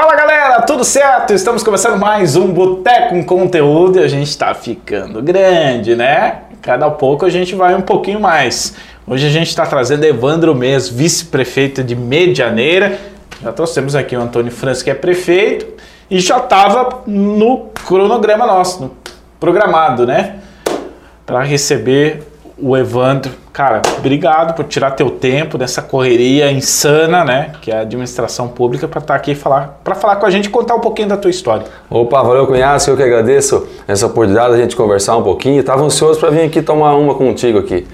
Fala galera, tudo certo? Estamos começando mais um Boteco com Conteúdo e a gente está ficando grande, né? Cada pouco a gente vai um pouquinho mais. Hoje a gente está trazendo Evandro Mês, vice-prefeito de Medianeira. Já trouxemos aqui o Antônio França, que é prefeito, e já estava no cronograma nosso, no programado, né? Para receber o Evandro. Cara, obrigado por tirar teu tempo dessa correria insana, né? Que é a administração pública, para estar tá aqui falar, para falar com a gente contar um pouquinho da tua história. Opa, valeu, cunhado. Eu que agradeço essa oportunidade da gente conversar um pouquinho. Estava ansioso para vir aqui tomar uma contigo aqui.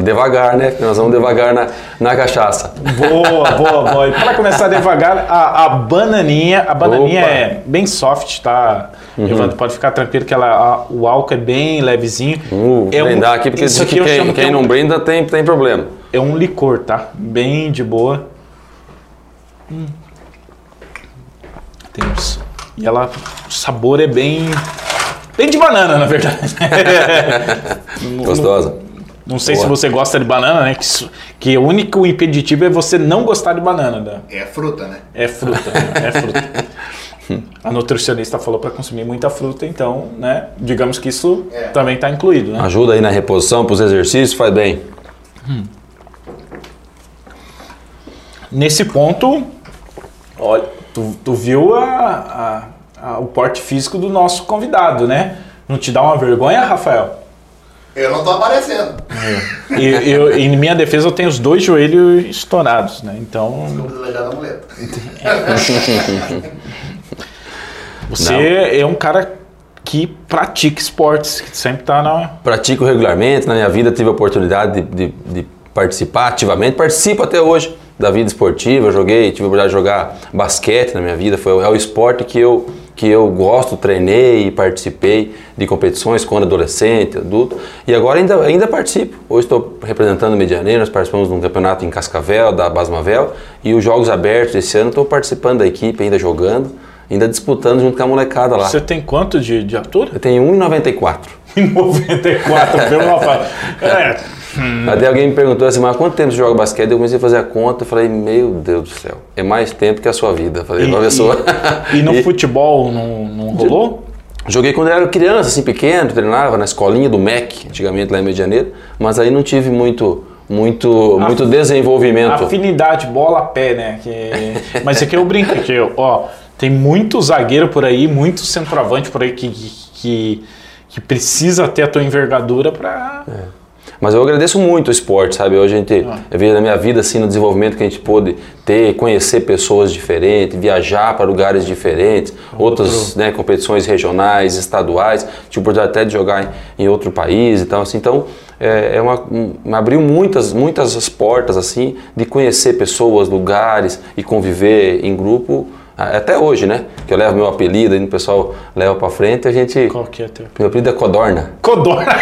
Devagar, né? Nós vamos devagar na, na cachaça. Boa, boa, boa. E para começar devagar, a, a, bananinha, a bananinha Opa. é bem soft, tá? Uhum. Evandro, pode ficar tranquilo que ela, a, o álcool é bem levezinho. Uh, é brindar um, aqui, porque isso aqui que quem, quem que não brinda tem, tem problema. É um licor, tá? Bem de boa. Hum. Temos. E ela, o sabor é bem... Bem de banana, na verdade. Gostosa. Não sei Boa. se você gosta de banana, né? Que, que o único impeditivo é você não gostar de banana. Né? É fruta, né? É fruta, né? é fruta. A nutricionista falou para consumir muita fruta, então, né? Digamos que isso é. também está incluído, né? Ajuda aí na reposição para os exercícios, faz bem. Hum. Nesse ponto, olha, tu, tu viu a, a, a, o porte físico do nosso convidado, né? Não te dá uma vergonha, Rafael? Eu não tô aparecendo. É. E, eu, em minha defesa, eu tenho os dois joelhos estourados, né? Então. delegado muleta. Você não. é um cara que pratica esportes, que sempre está na. Pratico regularmente, na minha vida tive a oportunidade de, de, de participar ativamente, participo até hoje da vida esportiva, joguei, tive a oportunidade de jogar basquete na minha vida, foi é o esporte que eu que eu gosto, treinei e participei de competições quando adolescente, adulto, e agora ainda, ainda participo. Hoje estou representando o Medianeiro, nós participamos de um campeonato em Cascavel, da Basmavel, e os Jogos Abertos esse ano estou participando da equipe, ainda jogando, ainda disputando junto com a molecada lá. Você tem quanto de, de altura? Eu tenho 1,94. 1,94, viu, Rafael? É Hum. Até alguém me perguntou assim, mas quanto tempo você joga basquete? Eu comecei a fazer a conta, falei, meu Deus do céu, é mais tempo que a sua vida. Eu falei, e, pessoa. E, e no e, futebol não, não rolou? Joguei quando eu era criança, assim, pequeno, treinava na escolinha do MEC, antigamente lá em Rio de Janeiro, mas aí não tive muito muito, a, muito desenvolvimento. Afinidade, bola, pé, né? Que, mas aqui eu brinco, que, ó, tem muito zagueiro por aí, muito centroavante por aí que, que, que precisa ter a tua envergadura para... É mas eu agradeço muito o esporte, sabe? Hoje a gente, ah. eu vejo na minha vida, assim, no desenvolvimento que a gente pôde ter, conhecer pessoas diferentes, viajar para lugares diferentes, outro. outras né, competições regionais, estaduais, tive oportunidade até de jogar em, em outro país e tal, assim. Então, é, é uma, um, abriu muitas, muitas as portas, assim, de conhecer pessoas, lugares e conviver em grupo até hoje, né? Que eu levo meu apelido, aí o pessoal leva pra frente a gente. Qual que é teu? Meu apelido é Codorna. Codorna!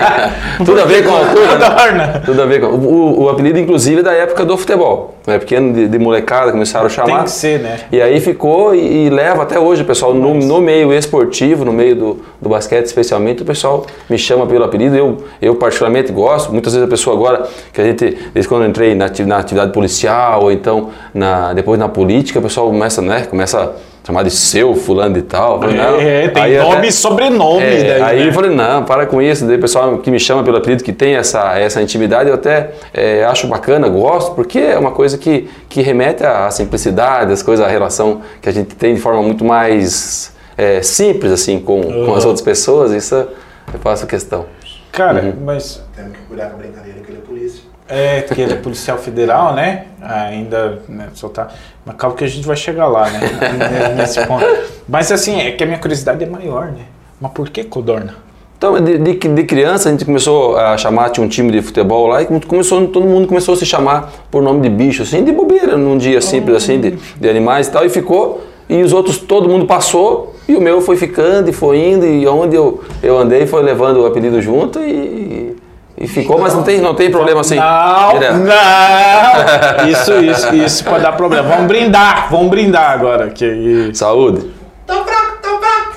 Tudo a ver com a altura, né? Codorna! Né? Tudo a ver com. O, o, apelido, inclusive, é da época do futebol. Né? Pequeno de, de molecada, começaram a chamar. Tem que ser, né? E aí ficou e, e leva até hoje, pessoal, no, no, meio esportivo, no meio do, do basquete especialmente, o pessoal me chama pelo apelido. Eu, eu particularmente gosto. Muitas vezes a pessoa agora, que a gente, desde quando eu entrei na, na atividade policial, ou então na, depois na política, o pessoal começa, né? Começa chamar de seu fulano e tal. Falei, é, tem aí nome até, e sobrenome. É, daí, aí né? eu falei, não, para com isso. Daí o pessoal que me chama pelo apelido, que tem essa, essa intimidade, eu até é, acho bacana, gosto, porque é uma coisa que, que remete à simplicidade, as coisas, a relação que a gente tem de forma muito mais é, simples, assim, com, uhum. com as outras pessoas, isso eu faço questão. Cara, uhum. mas... Temos que cuidar com a brincadeira que ele é polícia. É, que ele é policial federal, né? Ainda, né. Tá, mas calma que a gente vai chegar lá, né? Nesse ponto. Mas assim, é que a minha curiosidade é maior, né? Mas por que codorna? Então, de, de, de, criança a gente começou a chamar, tinha um time de futebol lá e começou, todo mundo começou a se chamar por nome de bicho, assim, de bobeira, num dia simples assim, de, de animais e tal, e ficou, e os outros, todo mundo passou, e o meu foi ficando e foi indo, e onde eu, eu andei foi levando o apelido junto e, e ficou, mas não tem, não tem problema assim. Não, não. Isso, isso, isso pode dar problema. Vamos brindar, vamos brindar agora. Que... Saúde. Tô fraco, tô fraco.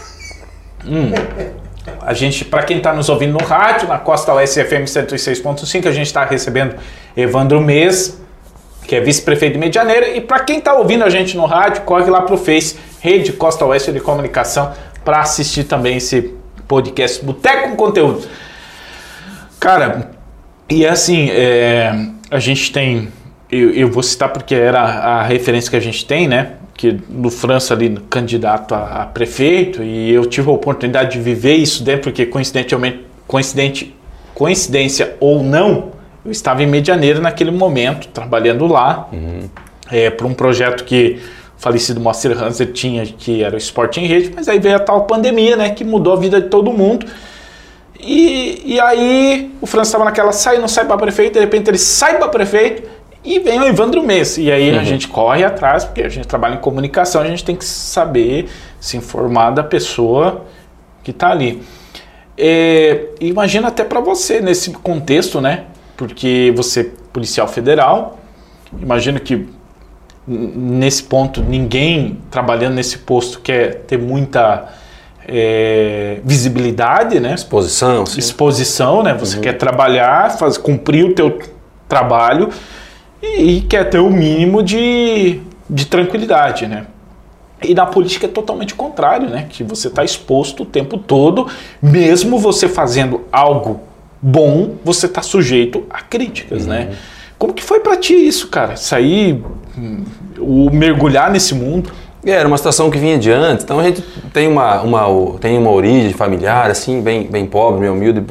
Hum. A gente, para quem está nos ouvindo no rádio, na Costa Oeste FM 106.5, a gente está recebendo Evandro Mês, que é vice-prefeito de Medianeira. E para quem está ouvindo a gente no rádio, corre lá pro Face, Rede Costa Oeste de Comunicação, para assistir também esse podcast Boteco com Conteúdo. Cara, e assim, é, a gente tem. Eu, eu, vou citar porque era a referência que a gente tem, né? Que no França ali, candidato a, a, prefeito, e eu tive a oportunidade de viver isso dentro, porque coincidentemente, coincidente, coincidência ou não, eu estava em Medianeira naquele momento, trabalhando lá, uhum. é, para um projeto que o falecido Moacir Hanser tinha, que era o esporte em rede, mas aí veio a tal pandemia, né? Que mudou a vida de todo mundo. E, e aí o França estava naquela sai, não sai para prefeito, de repente ele sai para prefeito e vem o Evandro Mês. E aí uhum. a gente corre atrás, porque a gente trabalha em comunicação, a gente tem que saber se informar da pessoa que está ali. É, imagina até para você nesse contexto, né? Porque você é policial federal, imagino que nesse ponto ninguém trabalhando nesse posto quer ter muita é, visibilidade, né? Exposição. Sim. Exposição, né? Você uhum. quer trabalhar, faz, cumprir o teu trabalho e, e, quer ter o mínimo de, de tranquilidade, né? E na política é totalmente o contrário, né? Que você está exposto o tempo todo, mesmo você fazendo algo bom, você está sujeito a críticas, né? uhum. né? Como que foi para ti isso, cara? Sair, hum, o mergulhar nesse mundo? Era uma situação que vinha de antes, então a gente tem uma, uma, tem uma origem familiar, assim, bem, bem pobre, bem humilde,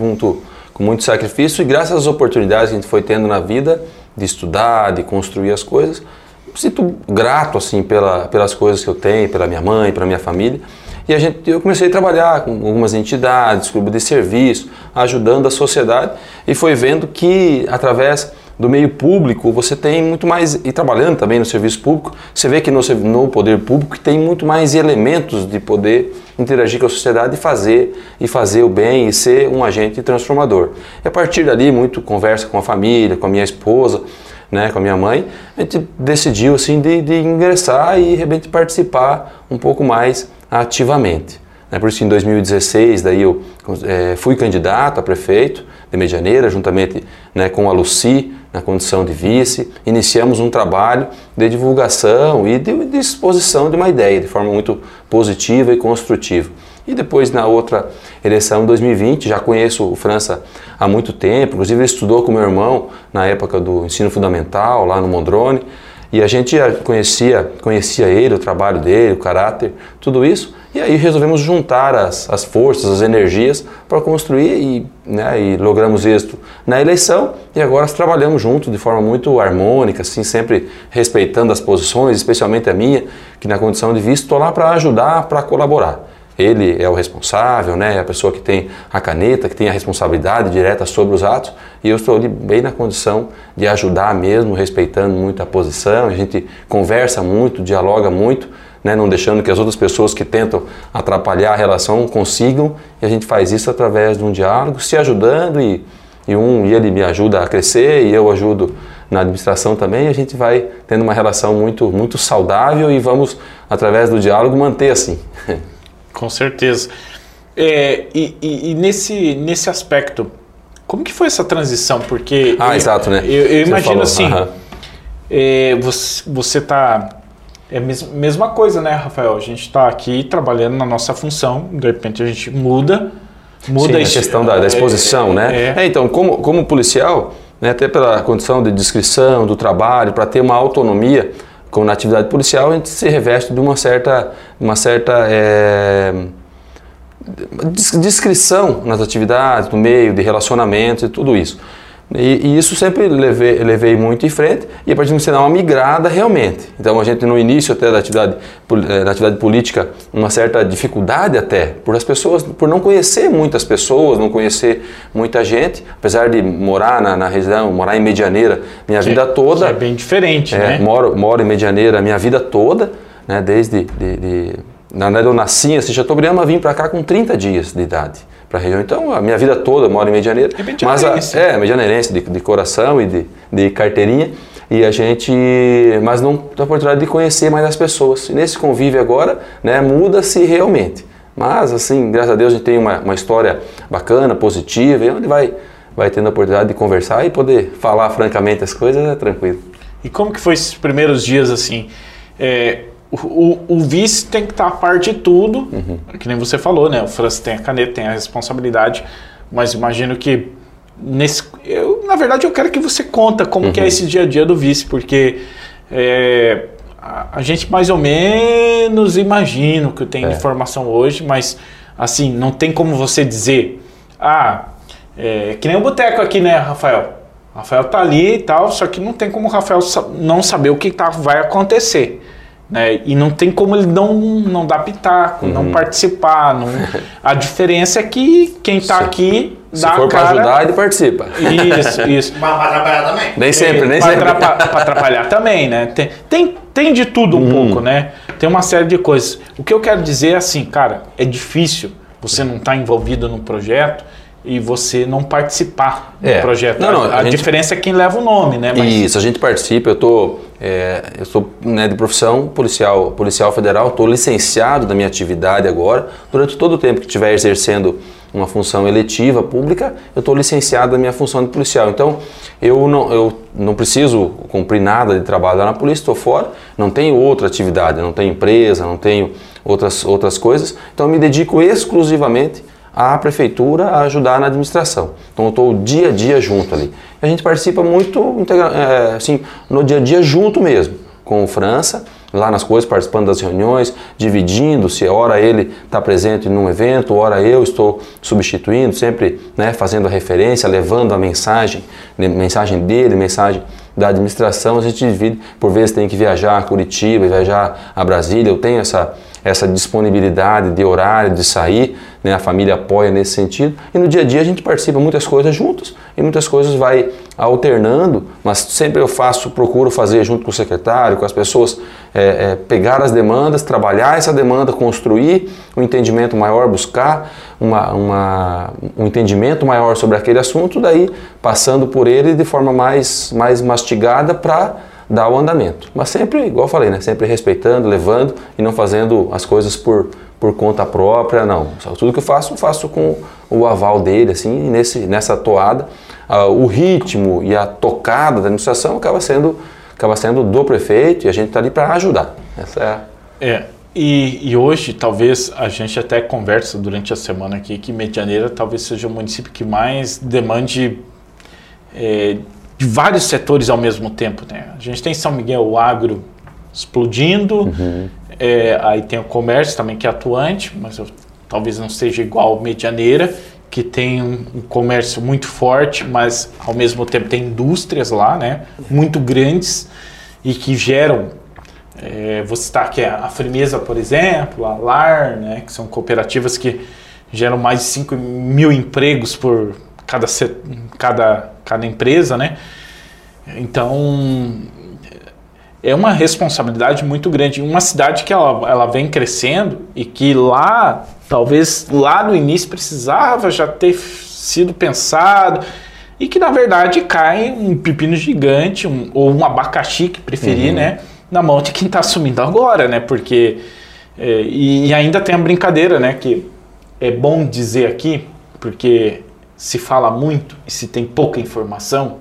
com muito sacrifício, e graças às oportunidades que a gente foi tendo na vida, de estudar, de construir as coisas, me sinto grato, assim, pela, pelas coisas que eu tenho, pela minha mãe, pela minha família, e a gente, eu comecei a trabalhar com algumas entidades, clube de serviço, ajudando a sociedade, e foi vendo que, através do meio público, você tem muito mais, e trabalhando também no serviço público, você vê que no, no poder público tem muito mais elementos de poder interagir com a sociedade e fazer, e fazer o bem e ser um agente transformador. E a partir dali, muito conversa com a família, com a minha esposa, né, com a minha mãe, a gente decidiu assim de, de ingressar e de repente participar um pouco mais ativamente. Né, por isso, em 2016, daí eu é, fui candidato a prefeito de Medianeira, juntamente né, com a Luci, na condição de vice, iniciamos um trabalho de divulgação e de, de exposição de uma ideia de forma muito positiva e construtiva. E depois, na outra eleição, 2020, já conheço o França há muito tempo, inclusive ele estudou com meu irmão na época do ensino fundamental, lá no Mondrone, e a gente conhecia, conhecia ele, o trabalho dele, o caráter, tudo isso. E aí resolvemos juntar as, as forças, as energias para construir e, né, e logramos êxito na eleição e agora trabalhamos juntos de forma muito harmônica, assim, sempre respeitando as posições, especialmente a minha, que na condição de visto estou lá para ajudar, para colaborar. Ele é o responsável, né, é a pessoa que tem a caneta, que tem a responsabilidade direta sobre os atos, e eu estou ali bem na condição de ajudar mesmo, respeitando muito a posição, a gente conversa muito, dialoga muito, né, não deixando que as outras pessoas que tentam atrapalhar a relação consigam, e a gente faz isso através de um diálogo, se ajudando e, e um e ele me ajuda a crescer e eu ajudo na administração também, a gente vai tendo uma relação muito muito saudável e vamos através do diálogo manter assim. Com certeza. É, e, e, e, nesse, nesse aspecto, como que foi essa transição? Porque ah, eu, exato, né? Eu, eu imagino falou, assim, uh -huh. é, você, você tá é a mesma coisa, né, Rafael? A gente está aqui trabalhando na nossa função, de repente a gente muda, muda Sim, a questão da, da exposição, é, né? É. É, então, como, como policial, né, até pela condição de descrição do trabalho, para ter uma autonomia, como na atividade policial, a gente se reveste de uma certa, uma certa é, descrição nas atividades, no meio, de relacionamentos e tudo isso. E, e, isso sempre levei, levei muito em frente e a partir de dar uma migrada realmente. Então a gente no início até da atividade, eh, da atividade política, uma certa dificuldade até, por as pessoas, por não conhecer muitas pessoas, não conhecer muita gente, apesar de morar na, na região, morar em Medianeira minha que, vida toda. é bem diferente, é, né? Moro, moro em Medianeira minha vida toda, né, desde de, de, na verdade eu nasci em Chateaubriand, vim para cá com 30 dias de idade para a região. Então, a minha vida toda eu moro em Medianeira. É mas a, é, medianeirense, de, de coração e de, de carteirinha. E a gente, mas não tem a oportunidade de conhecer mais as pessoas. E nesse convívio agora, né, muda-se realmente. Mas, assim, graças a Deus a gente tem uma, uma história bacana, positiva, e onde vai, vai tendo a oportunidade de conversar e poder falar francamente as coisas é tranquilo. E como que foi esses primeiros dias assim? É, o, o- vice tem que estar a par de tudo, que nem você falou, né? O França tem a caneta, tem a responsabilidade, mas imagino que nesse, eu, na verdade, eu quero que você conta como que é esse dia a dia do vice, porque é, a, a gente mais ou menos imagina o que tem de informação hoje, mas assim, não tem como você dizer, ah, é, que nem o boteco aqui, né, Rafael? O Rafael tá ali e tal, só que não tem como o Rafael não saber o que tá, vai acontecer. Né? E não tem como ele não, não dar pitaco, não participar. Não... A diferença é que quem tá Sim. aqui Se dá for a para ajudar, ele participa. Isso, isso. Mas pra trabalhar também. Nem sempre, nem pra sempre. atrapa- pra atrapalhar também, né? Tem, tem, tem de tudo um Uhum. pouco, né? Tem uma série de coisas. O que eu quero dizer é assim, cara, é difícil você não estar envolvido no projeto e você não participar do É. projeto. Não, não, a, a a gente- diferença é quem leva o nome, né? Mas- Isso, a gente participa, eu tô, é, eu sou né, de profissão policial, policial federal, estou licenciado da minha atividade agora. Durante todo o tempo que estiver exercendo uma função eletiva pública, eu estou licenciado da minha função de policial. Então, eu não, eu não preciso cumprir nada de trabalho lá na polícia, estou fora, não tenho outra atividade, não tenho empresa, não tenho outras, outras coisas. Então, eu me dedico exclusivamente à prefeitura a ajudar na administração. Então eu estou dia a dia junto ali. A gente participa muito é, assim, no dia a dia junto mesmo, com o França, lá nas coisas, participando das reuniões, dividindo, se hora ele está presente num evento, hora eu estou substituindo, sempre né, fazendo a referência, levando a mensagem, né, mensagem dele, mensagem da administração, a gente divide, por vezes tem que viajar a Curitiba, viajar a Brasília, eu tenho essa, essa disponibilidade de horário, de sair, né, a família apoia nesse sentido, e no dia a dia a gente participa muitas coisas juntos, e muitas coisas vai alternando, mas sempre eu faço, procuro fazer junto com o secretário, com as pessoas, é, é, pegar as demandas, trabalhar essa demanda, construir um entendimento maior, buscar uma, uma, um entendimento maior sobre aquele assunto, daí passando por ele de forma mais, mais mastigada para dar o andamento. Mas sempre, igual falei, né? sempre respeitando, levando e não fazendo as coisas por, por conta própria, não. Tudo que eu faço, faço com o aval dele, assim, nesse, nessa toada. ah, o ritmo e a tocada da administração acaba sendo, acaba sendo do prefeito e a gente está ali para ajudar. Essa é É, e, e hoje talvez a gente até conversa durante a semana aqui que Medianeira talvez seja o município que mais demande é, de vários setores ao mesmo tempo. Né? A gente tem São Miguel, o agro explodindo, é, aí tem o comércio também que é atuante, mas eu- talvez não seja igual Medianeira, que tem um, um comércio muito forte, mas ao mesmo tempo tem indústrias lá, né, muito grandes e que geram é, vou citar aqui a Firmeza, por exemplo, a LAR, né, que são cooperativas que geram mais de 5 mil empregos por cada, cada, cada empresa, né? Então, é uma responsabilidade muito grande. Uma cidade que ela, ela vem crescendo e que lá, talvez lá no início precisava já ter sido pensado e que na verdade cai um pepino gigante um- ou um abacaxi que preferir, né, na mão de quem está assumindo agora, né? Porque é, e, e ainda tem a brincadeira, né, que é bom dizer aqui, porque se fala muito e se tem pouca informação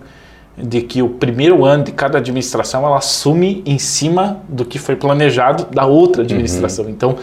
de que o primeiro ano de cada administração ela assume em cima do que foi planejado da outra administração. Então,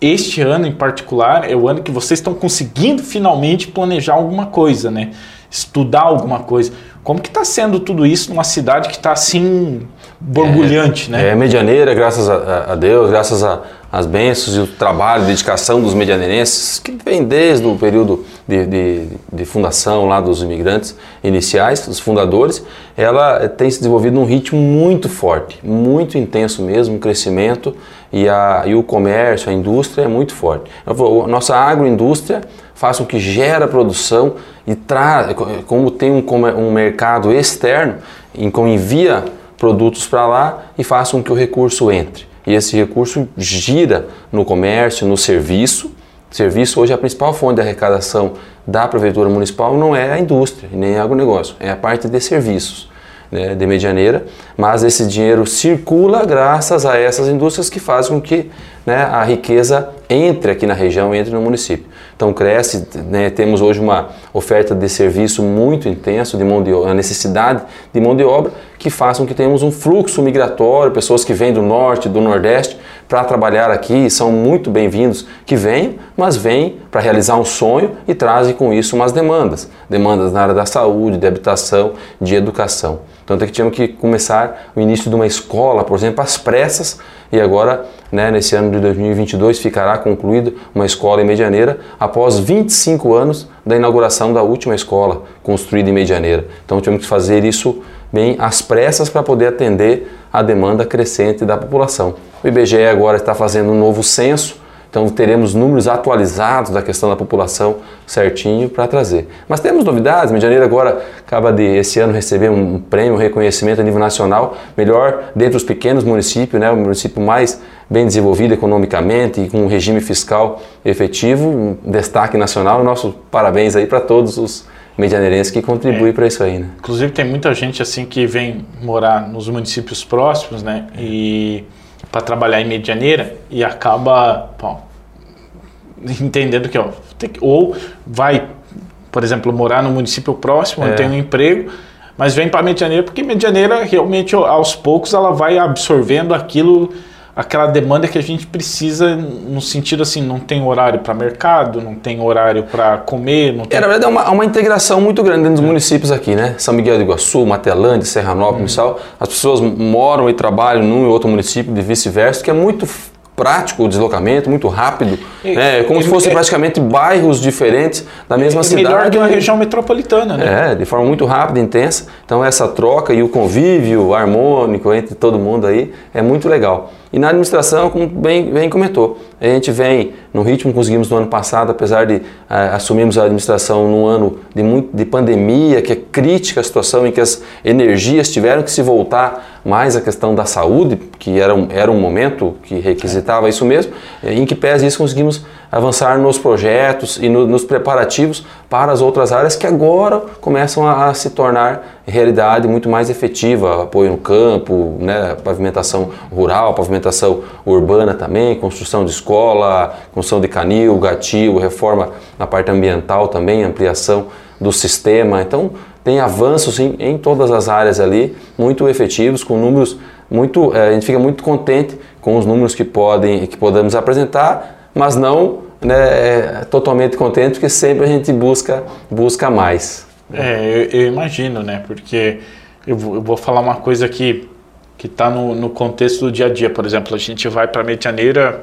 este ano em particular é o ano que vocês estão conseguindo finalmente planejar alguma coisa, né? Estudar alguma coisa. Como que está sendo tudo isso numa cidade que está assim borbulhante, né? É, medianeira, graças a, a Deus, graças a- às bênçãos e o trabalho, dedicação dos medianeirenses, que vem desde o período de, de- de fundação lá dos imigrantes iniciais, dos fundadores, ela eh, tem se desenvolvido num ritmo muito forte, muito intenso mesmo, um crescimento e, a, e o comércio, a indústria é muito forte. Vou- a Nossa agroindústria faz com que gera produção e traz, como tem um, um mercado externo, em envia produtos para lá e faz com que o recurso entre. E esse recurso gira no comércio, no serviço. Serviço hoje é a principal fonte de arrecadação da prefeitura municipal não é a indústria, nem é agronegócio, é a parte de serviços né, de medianeira, mas esse dinheiro circula graças a essas indústrias que fazem com que né, a riqueza entre aqui na região, entre no município. Então cresce. Né? Temos hoje uma oferta de serviço muito intenso de mão de obra, a necessidade de mão de obra que façam que tenhamos um fluxo migratório, pessoas que vêm do norte, do nordeste para trabalhar aqui, são muito bem-vindos que venham, mas vêm para realizar um sonho e trazem com isso umas demandas, demandas na área da saúde, de habitação, de educação. Tanto é que tínhamos que começar o início de uma escola, por exemplo, às pressas, e agora, né, nesse ano de 2022, ficará concluída uma escola em Medianeira após 25 anos da inauguração da última escola construída em Medianeira. Então tivemos que fazer isso bem às pressas para poder atender a demanda crescente da população. O IBGE agora está fazendo um novo censo então teremos números atualizados da questão da população certinho para trazer. Mas temos novidades. Medianeira agora acaba de esse ano receber um prêmio, um reconhecimento a nível nacional, melhor dentre os pequenos municípios, né, o município mais bem desenvolvido economicamente e com um regime fiscal efetivo, um destaque nacional. Nosso parabéns aí para todos os medianeirenses que contribuem é. para isso aí, né? Inclusive tem muita gente assim que vem morar nos municípios próximos, né? E para trabalhar em Medianeira e acaba bom, entendendo que, ó, ou vai, por exemplo, morar no município próximo, é. tem um emprego, mas vem para Medianeira porque Medianeira realmente aos poucos ela vai absorvendo aquilo aquela demanda que a gente precisa no sentido assim, não tem horário para mercado, não tem horário para comer, não tem... É, na verdade é uma, uma integração muito grande dentro dos municípios aqui, né? São Miguel do Iguaçu, Matelândia, Serranópolis uhum. e tal. As pessoas moram e trabalham num e outro município e vice-versa, que é muito prático o deslocamento, muito rápido, e, é como e, se fossem é, praticamente bairros diferentes da mesma cidade. Melhor que uma região metropolitana, né? É, de forma muito rápida, intensa. Então essa troca e o convívio harmônico entre todo mundo aí é muito legal. E na administração, como bem, bem comentou, a gente vem no ritmo que conseguimos no ano passado, apesar de uh, assumirmos a administração num ano de, muito, de pandemia, que é crítica a situação em que as energias tiveram que se voltar mais à questão da saúde, que era um, era um momento que requisitava isso mesmo, em que pese isso conseguimos avançar nos projetos e no, nos preparativos para as outras áreas que agora começam a, a, se tornar realidade muito mais efetiva, apoio no campo, né, pavimentação rural, pavimentação urbana também, construção de escola, construção de canil, gatil, reforma na parte ambiental também, ampliação do sistema. Então tem avanços em, em todas as áreas ali, muito efetivos, com números muito, eh, a gente fica muito contente com os números que podem que podemos apresentar mas não né, é, totalmente contente, porque sempre a gente busca, busca mais. É, eu, eu imagino, né? Porque eu vou, eu vou, falar uma coisa que que está no, no, contexto do dia a dia. Por exemplo, a gente vai para Medianeira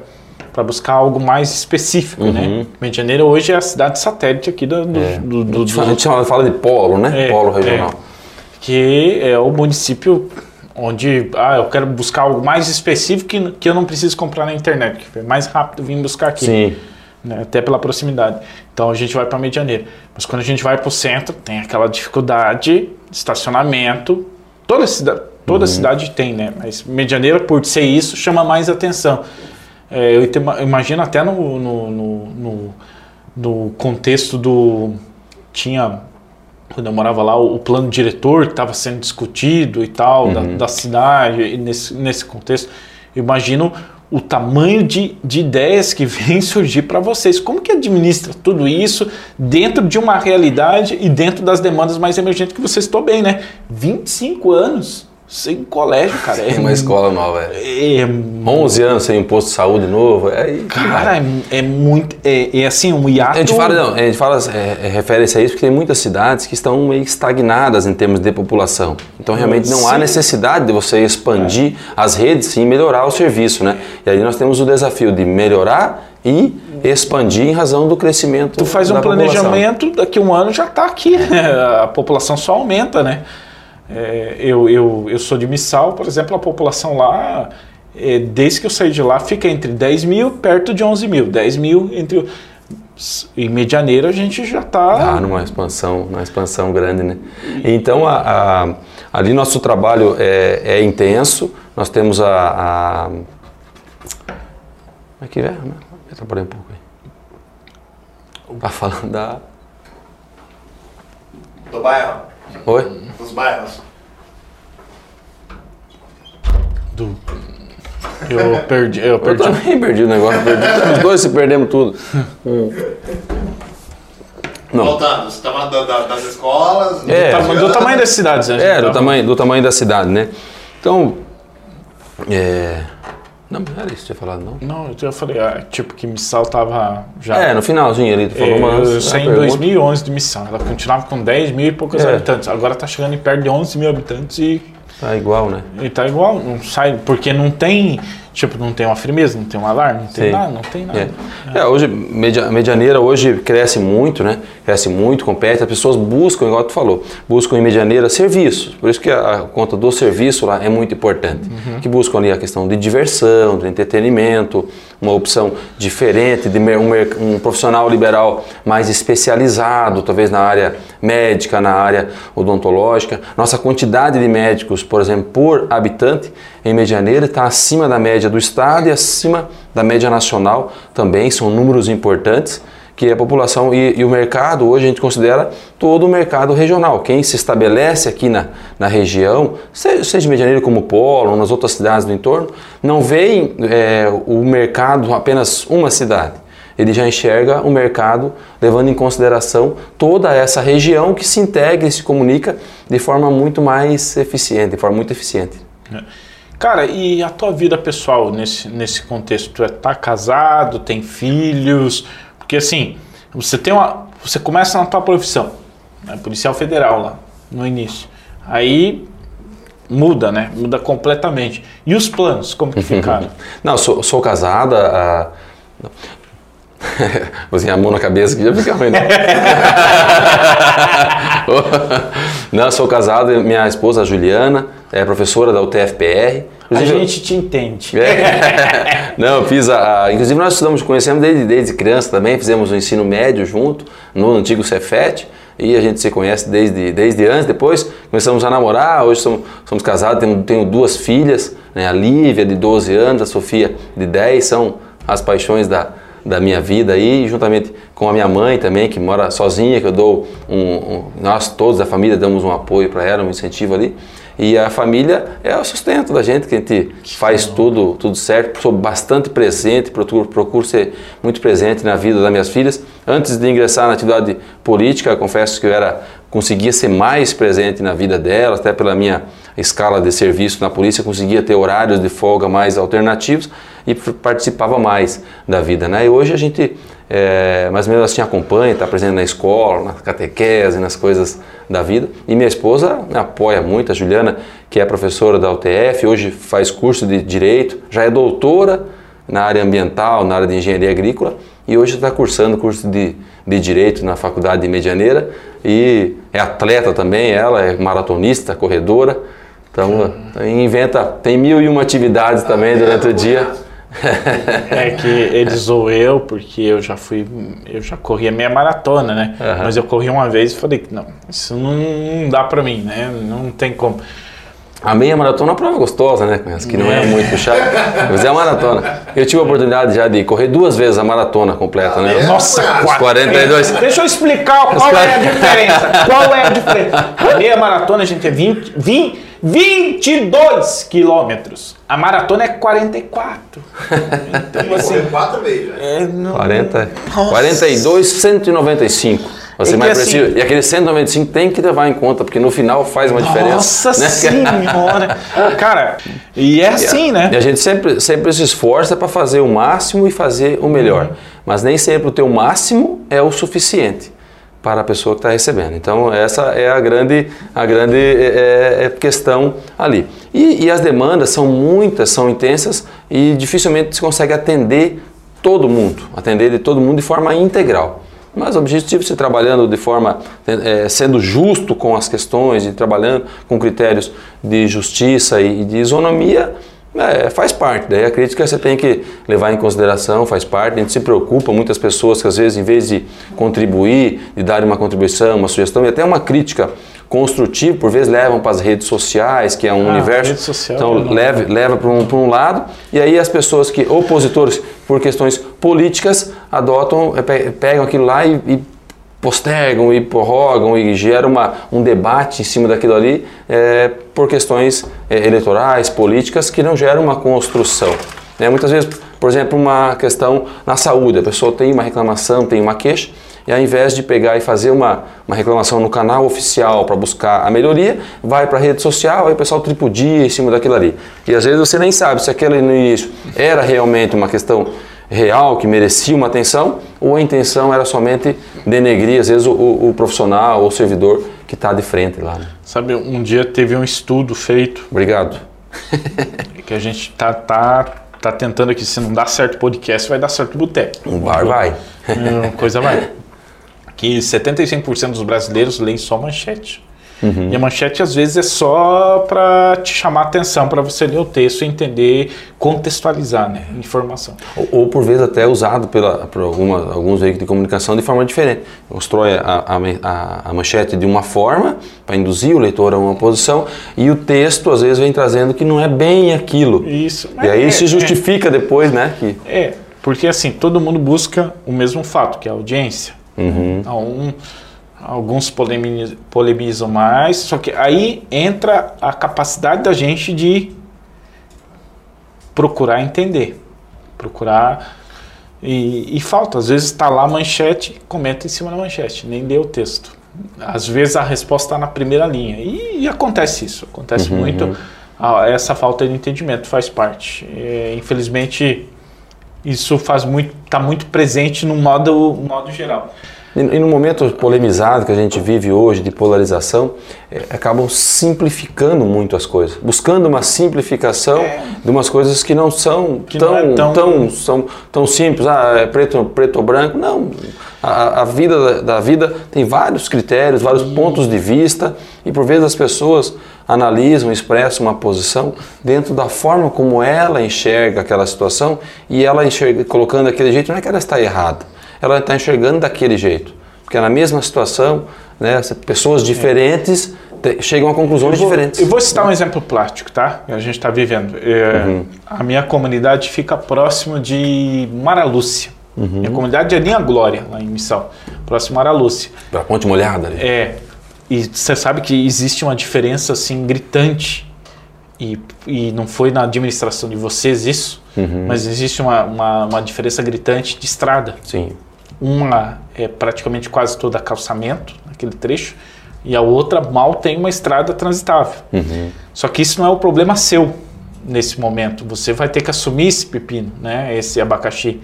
para buscar algo mais específico, né? uhum. né? Medianeira hoje é a cidade satélite aqui do... do, é. do, do, a gente fala de polo, né? É, polo regional. É. Que é o município onde ah, eu quero buscar algo mais específico que, que eu não preciso comprar na internet, que é mais rápido vir buscar aqui. Sim. Né, até pela proximidade. Então a gente vai para Medianeira. Mas quando a gente vai para o centro, tem aquela dificuldade de estacionamento. Toda cidade, toda uhum. cidade tem, né? Mas Medianeira, por ser isso, chama mais atenção. É, eu imagino até no, no, no, no, contexto do. Tinha quando eu morava lá, o, plano diretor estava sendo discutido e tal, uhum. da, da, cidade, e nesse, nesse contexto, eu imagino o tamanho de, de ideias que vem surgir para vocês. Como que administra tudo isso dentro de uma realidade e dentro das demandas mais emergentes que vocês estão bem, né? 25 anos sem colégio, cara. Sem é uma escola nova, é. é 11 anos sem um posto de saúde novo. É, cara, é, é, muito. É, é, assim, um hiato. A gente fala, não, a gente fala é, é, refere-se a isso porque tem muitas cidades que estão meio estagnadas em termos de população. Então, realmente, não Sim. há necessidade de você expandir as redes e melhorar o serviço, né? E aí nós temos o desafio de melhorar e expandir em razão do crescimento. Tu faz um planejamento, população. daqui a um ano já está aqui, né? a população só aumenta, né? É, eu, eu, eu sou de Missal, por exemplo, a população lá, é, desde que eu saí de lá, fica entre 10 mil, perto de 11 mil. 10 mil entre. Em Medianeira a gente já está. Ah, numa expansão, numa expansão grande, né? Então, a, a, ali nosso trabalho é, é, intenso, nós temos a. a... Como é que é? Eu trabalhei um pouco aí. Tá falando da. Do bairro. Oi? Dos bairros. Do... Eu perdi. Eu, perdi. eu também perdi o negócio. Perdi. Os dois se perdemos tudo. Não. Voltando, você estava da, da, das escolas. É. Tá- do tamanho das cidades, né? É, do tamanho, do tamanho da cidade, né? Então, é... Não, não era isso que tinha falado, não. Não, eu já falei, ah, tipo, que Missal tava já... É, no finalzinho ali, tu falou É, uma eu saí em pergunta. 2011 de Missal. Ela continuava com 10 mil e poucos É. habitantes. Agora tá chegando em perto de 11 mil habitantes e, Tá igual, né? e tá igual. Não sai, porque não tem, tipo, não tem uma firmeza, não tem um alarme, não tem Sim. nada, não tem nada. É. É, hoje, media, medianeira hoje cresce muito, né? Cresce muito, compete. As pessoas buscam, igual tu falou, buscam em medianeira serviços. Por isso que a, a conta do serviço lá é muito importante. Que buscam ali a questão de diversão, de entretenimento, uma opção diferente, de um, um profissional liberal mais especializado, talvez na área médica, na área odontológica. Nossa quantidade de médicos, por exemplo, por habitante, em Medianeira está acima da média do estado e acima da média nacional também, são números importantes que a população e, e o mercado, hoje a gente considera todo o mercado regional. Quem se estabelece aqui na, na região, seja, em Medianeira como Polo, ou nas outras cidades do entorno, não vê é, o mercado apenas uma cidade. Ele já enxerga o mercado levando em consideração toda essa região que se integra e se comunica de forma muito mais eficiente, de forma muito eficiente. Cara, e a tua vida pessoal nesse, nesse contexto? Tu é, tá casado, tem filhos? Porque assim, você tem uma. Você começa na tua profissão, né, policial federal lá, no início. Aí muda, né? Muda completamente. E os planos, como que ficaram? Não, sou, sou casada. não. Você a mão na cabeça que já fica ruim, né? Não, sou casado, minha esposa a Juliana é professora da UTFPR. A Inclusive, eu- gente te entende. É. Não, fiz a, a- Inclusive nós estudamos, conhecemos desde, desde criança também, fizemos o ensino médio junto, no antigo Cefet, e a gente se conhece desde, desde antes, depois começamos a namorar, hoje somos, somos casados, tenho, tenho duas filhas, né, a Lívia de 12 anos, a Sofia de 10, são as paixões da, da minha vida aí, juntamente com a minha mãe também, que mora sozinha, que eu dou um, um- nós todos da família damos um apoio para ela, um incentivo ali. E a família é o sustento da gente, que a gente faz tudo, tudo certo. Sou bastante presente, procuro, procuro ser muito presente na vida das minhas filhas. Antes de ingressar na atividade política, confesso que eu era conseguia ser mais presente na vida delas, até pela minha escala de serviço na polícia, conseguia ter horários de folga mais alternativos e participava mais da vida. Né? E hoje a gente, é, ou menos assim, acompanha, está presente na escola, na catequese, nas coisas da vida. E minha esposa me apoia muito, a Juliana, que é professora da UTF, hoje faz curso de Direito, já é doutora na área ambiental, na área de engenharia agrícola e hoje está cursando curso de, de Direito na Faculdade de Medianeira e é atleta também, ela é maratonista, corredora, então inventa, tem mil e uma atividades também durante o dia. É que eles zoam eu, porque eu já fui, eu já corri a meia maratona, né? Aham. Mas eu corri uma vez e falei que não, isso não, não dá pra mim, né? Não tem como. A meia maratona é uma prova gostosa, né? Mas que não é muito puxada, mas é a maratona. Eu tive a oportunidade já de correr duas vezes a maratona completa, né? Nossa, Os quatro. 42. Deixa eu explicar qual é a diferença. Qual é a diferença? A meia maratona, gente, é 20, 20, 22 quilômetros. A maratona é 44. Então, assim, correr quatro vezes. né? é, não- 40, Nossa. 42, 195. Você É que mais assim- preciso. E aquele 195 tem que levar em conta, porque no final faz uma diferença. Nossa né? senhora! Cara, e é assim, né? E a gente sempre, sempre se esforça para fazer o máximo e fazer o melhor. Mas nem sempre o teu máximo é o suficiente para a pessoa que está recebendo. Então essa é a grande, a grande é, é, questão ali. E, e as demandas são muitas, são intensas e dificilmente se consegue atender todo mundo, atender de todo mundo de forma integral. Mas o objetivo é você trabalhando de forma, eh, sendo justo com as questões e trabalhando com critérios de justiça e de isonomia, é, faz parte. Daí a crítica você tem que levar em consideração, faz parte. A gente se preocupa, muitas pessoas que às vezes, em vez de contribuir, de dar uma contribuição, uma sugestão e até uma crítica construtiva, por vezes levam para as redes sociais, que é um Ah, universo. social, então, leva, leva para um, um lado, e aí as pessoas que, opositores por questões políticas, adotam, pe- pegam aquilo lá e, e postergam e prorrogam e geram uma, um debate em cima daquilo ali eh, por questões eh, eleitorais, políticas, que não geram uma construção. Né? Muitas vezes, por exemplo, uma questão na saúde, a pessoa tem uma reclamação, tem uma queixa, e ao invés de pegar e fazer uma, uma reclamação no canal oficial para buscar a melhoria, vai para a rede social, aí o pessoal tripudia em cima daquilo ali. E às vezes você nem sabe se aquele no início era realmente uma questão real que merecia uma atenção ou a intenção era somente denegrir, às vezes, o, o profissional ou o servidor que está de frente lá. Né? Sabe, um dia teve um estudo feito. Obrigado. que a gente tá, tá, tá tentando aqui, se não dá certo o podcast, vai dar certo o boteco. Um bar vai. Coisa vai. Que 75% dos brasileiros leem só manchete. Uhum. E a manchete às vezes é só para te chamar a atenção, para você ler o texto e entender, contextualizar né, informação. Ou, ou, por vezes até usado pela, por alguma, alguns veículos de comunicação de forma diferente. Constrói a, a, a manchete de uma forma para induzir o leitor a uma posição e o texto às vezes vem trazendo que não é bem aquilo. Isso. E aí é, se justifica é, depois, né? Que... É, porque assim, todo mundo busca o mesmo fato, que é a audiência. Uhum. Então, um, alguns polemizam mais, só que aí entra a capacidade da gente de procurar entender, procurar e, e falta, às vezes está lá a manchete, comenta em cima da manchete, nem lê o texto. Às vezes a resposta está na primeira linha e, e, acontece isso, acontece uhum, muito. Uhum. essa falta de entendimento faz parte. É, infelizmente isso faz muito, está muito presente no modo, no modo geral. E, no momento polemizado que a gente vive hoje, de polarização, é, acabam simplificando muito as coisas, buscando uma simplificação é. de umas coisas que não são que tão, não é tão... Tão, são, tão simples, ah, é preto, preto ou branco. Não, a, a vida da, da, vida tem vários critérios, vários e... pontos de vista, e por vezes as pessoas analisam, expressam uma posição dentro da forma como ela enxerga aquela situação, e ela enxerga, colocando daquele jeito, não é que ela está errada ela está enxergando daquele jeito. Porque na mesma situação, né, pessoas diferentes é. chegam a conclusões eu vou, diferentes. Eu vou citar um exemplo prático, tá? Que a gente está vivendo. É, uhum. A minha comunidade fica próximo de Maralúcia. Uhum. Minha comunidade é Linha Glória, lá em Missão. Próximo a Maralúcia. Para Ponte Molhada ali. É. E você sabe que existe uma diferença assim gritante. E, e não foi na administração de vocês isso, uhum. mas existe uma, uma, uma diferença gritante de estrada. Sim. Uma é praticamente quase toda calçamento, naquele trecho, e a outra mal tem uma estrada transitável. Uhum. Só que isso não é o problema seu nesse momento. Você vai ter que assumir esse pepino, né? esse abacaxi.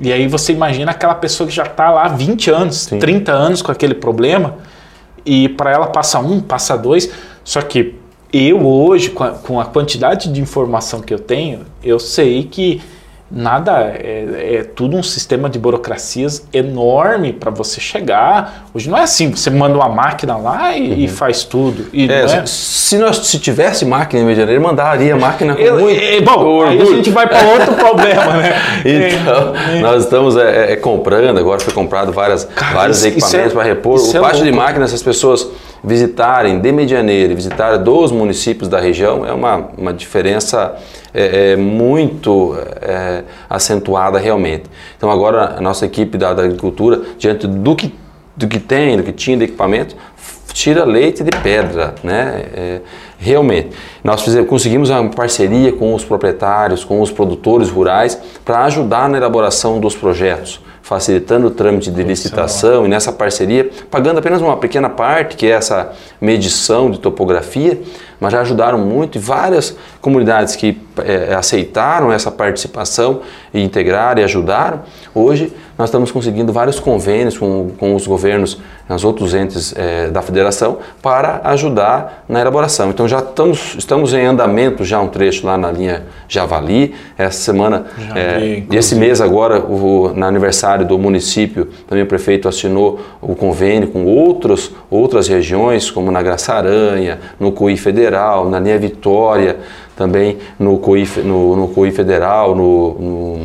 E aí você imagina aquela pessoa que já está lá há 20 anos, Sim. 30 anos com aquele problema, e para ela passa um, passa dois. Só que eu hoje, com a, com a quantidade de informação que eu tenho, eu sei que nada é, é, tudo um sistema de burocracias enorme para você chegar. Hoje não é assim, você manda uma máquina lá e, uhum. e faz tudo. E é, é... Se nós se tivesse máquina em Medianeira, mandaria máquina com muito, é, Bom, aí a gente vai para outro problema, né? Então, é, nós estamos comprando, agora foi comprado várias, Cara, vários isso, equipamentos para repor. O parte de máquinas, as pessoas visitarem de Medianeira e visitarem dos municípios da região é uma, uma diferença é, é muito é, acentuada realmente. Então agora a nossa equipe da, da, agricultura, diante do que, do que tem, do que tinha de equipamento, tira leite de pedra, né? É, realmente. Nós fizemos, conseguimos uma parceria com os proprietários, com os produtores rurais, para ajudar na elaboração dos projetos facilitando o trâmite de licitação e nessa parceria, pagando apenas uma pequena parte, que é essa medição de topografia, mas já ajudaram muito e várias comunidades que é, aceitaram essa participação e integraram e ajudaram, hoje nós estamos conseguindo vários convênios com, com os governos, os outros entes é, da federação, para ajudar na elaboração. Então já estamos, estamos em andamento já um trecho lá na linha Javali. Essa semana, é, e esse mês agora, o, no aniversário do município, também o prefeito assinou o convênio com outros, outras regiões, como na Graça Aranha, no COI Federal, na linha Vitória, também no COI, no, no COI Federal, no, no,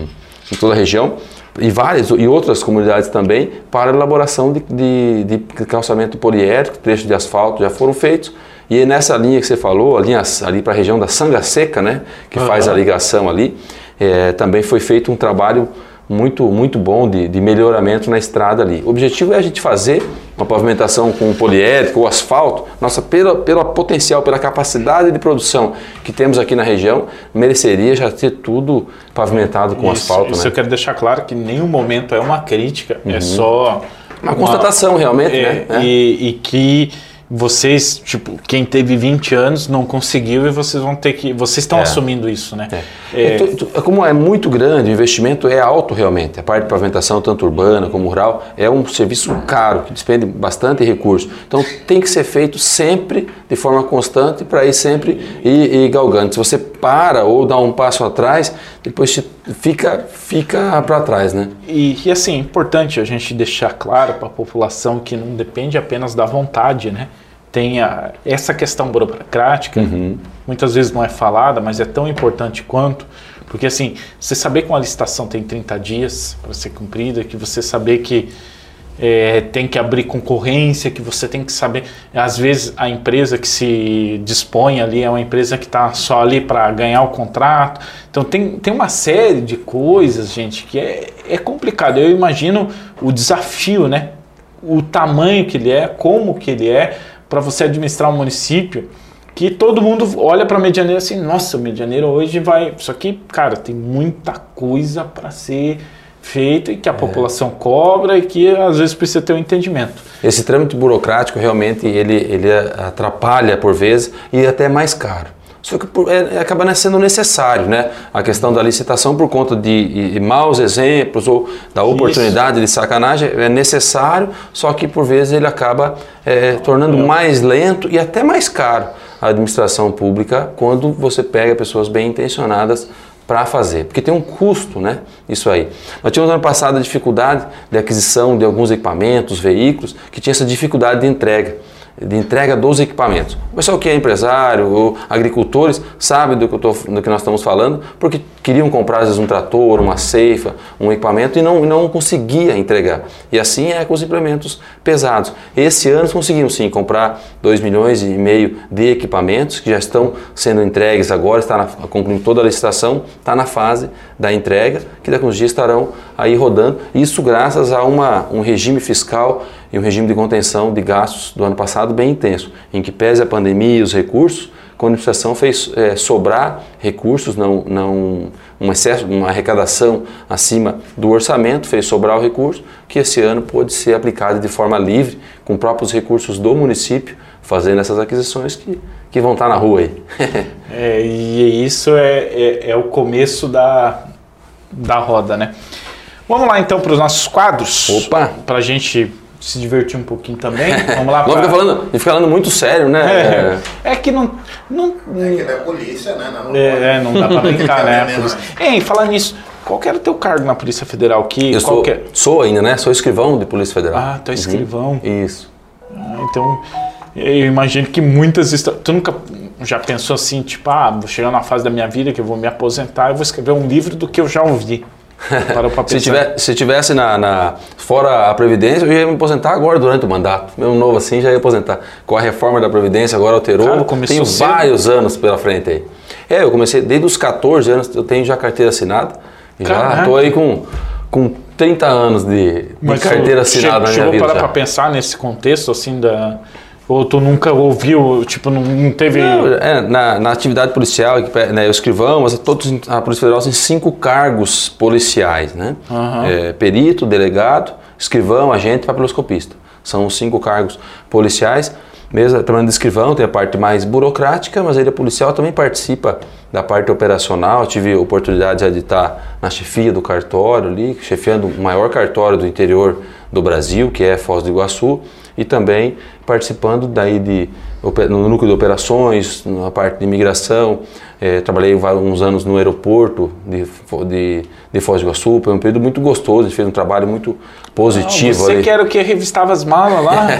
em toda a região e várias e outras comunidades também para elaboração de, de, de calçamento poliédrico, trechos de asfalto já foram feitos. E nessa linha que você falou, a linha ali para a região da Sanga Seca, né, que uhum. faz a ligação ali, é, também foi feito um trabalho muito, muito bom de, de, melhoramento na estrada ali. O objetivo é a gente fazer uma pavimentação com poliédrico ou asfalto, nossa, pela, pela potencial, pela capacidade de produção que temos aqui na região, mereceria já ter tudo pavimentado com isso, asfalto. Isso né? eu quero deixar claro que em nenhum momento é uma crítica, é uhum. é só Uma constatação realmente, é, né? E, e que vocês, tipo, quem teve 20 anos não conseguiu e vocês vão ter que. Vocês estão É. assumindo isso, né? É, tu- tu- como é muito grande, o investimento é alto realmente. A parte de pavimentação, tanto urbana como rural, é um serviço caro, que despende bastante recurso. Então tem que ser feito sempre de forma constante para ir sempre ir, ir galgando. Se você para ou dá um passo atrás, depois fica, fica para trás, né? E, e, assim, é importante a gente deixar claro para a população que não depende apenas da vontade, né? Tem a, essa questão burocrática, muitas vezes não é falada, mas é tão importante quanto, porque assim, você saber que uma licitação tem 30 dias para ser cumprida, que você saber que é, tem que abrir concorrência, que você tem que saber. Às vezes a empresa que se dispõe ali é uma empresa que está só ali para ganhar o contrato. Então tem, tem uma série de coisas, gente, que é, é complicado. Eu imagino o desafio, né? O tamanho que ele é, como que ele é, para você administrar um município que todo mundo olha para Medianeira assim, nossa, Medianeira hoje vai. Só que, cara, tem muita coisa para ser feita e que a população cobra e que às vezes precisa ter um entendimento. Esse trâmite burocrático realmente ele, ele atrapalha por vezes e é até mais caro. Só que por- é- acaba não sendo necessário, né? A questão da licitação por conta de, de maus exemplos ou da oportunidade de sacanagem é necessário, só que por vezes ele acaba é, tornando mais lento e até mais caro a administração pública quando você pega pessoas bem intencionadas para fazer, porque tem um custo, né? Isso aí. Nós tivemos ano passado a dificuldade de aquisição de alguns equipamentos, veículos, que tinha essa dificuldade de entrega, de entrega dos equipamentos. O pessoal que é empresário ou agricultores sabe do que, tô, do que nós estamos falando, porque queriam comprar às vezes um trator, uma ceifa, um equipamento e não, não conseguia entregar. E assim é com os implementos pesados. Esse ano conseguimos sim comprar 2 milhões e meio de equipamentos que já estão sendo entregues agora, está concluindo toda a licitação, está na fase da entrega, que daqui uns dias estarão aí rodando. Isso graças a uma, um regime fiscal e um regime de contenção de gastos do ano passado bem intenso, em que pese a pandemia e os recursos, quando a administração fez é, sobrar recursos, não, não um excesso, uma arrecadação acima do orçamento, fez sobrar o recurso, que esse ano pôde ser aplicado de forma livre, com próprios recursos do município, fazendo essas aquisições que, que vão estar na rua aí. É, e isso é, é, é o começo da, da roda, né? Vamos lá então para os nossos quadros. Opa! Para a gente se divertir um pouquinho também. Vamos lá Não para. fica falando, e fica falando muito sério, né? É, é que não. não É que é polícia, né? Não, é, é, não dá para brincar, né? Não, isso. Ei, falar nisso, qual que era o teu cargo na Polícia Federal? Que, Eu sou, que é? sou ainda, né? Sou escrivão de Polícia Federal. Ah, tu é escrivão. Isso. Ah, Então, eu imagino que muitas histórias. Tu nunca já pensou assim, tipo, ah, vou chegar numa fase da minha vida que eu vou me aposentar e vou escrever um livro do que eu já ouvi. Se, tiver, se tivesse na, na- fora a Previdência, eu ia me aposentar agora durante o mandato. Mesmo novo assim, já ia aposentar. Com a reforma da Previdência, agora alterou. Cara, tenho cedo. vários anos pela frente aí. É, eu comecei desde os 14 anos, eu tenho já carteira assinada. Já estou aí com, com 30 anos de, de carteira assinada na chegou minha vida. parar já. pra pensar nesse contexto, assim, da... Ou tu nunca ouviu, tipo, não, teve... Não, é, na, na atividade policial, né, o escrivão, mas todos, a Polícia Federal tem cinco cargos policiais, né? Aham. É, perito, delegado, escrivão, agente e papiloscopista. São os cinco cargos policiais. Mesmo trabalhando de escrivão, tem a parte mais burocrática, mas ele, a policial, também participa da parte operacional. Eu tive oportunidade de estar na chefia do cartório ali, chefiando o maior cartório do interior do Brasil, que é Foz do Iguaçu, e também participando daí de, no núcleo de operações, na parte de imigração. Eh, trabalhei uns anos no aeroporto de, de, de Foz do Iguaçu, foi um período muito gostoso, a gente fez um trabalho muito positivo Você ali. que era o que revistava as malas lá?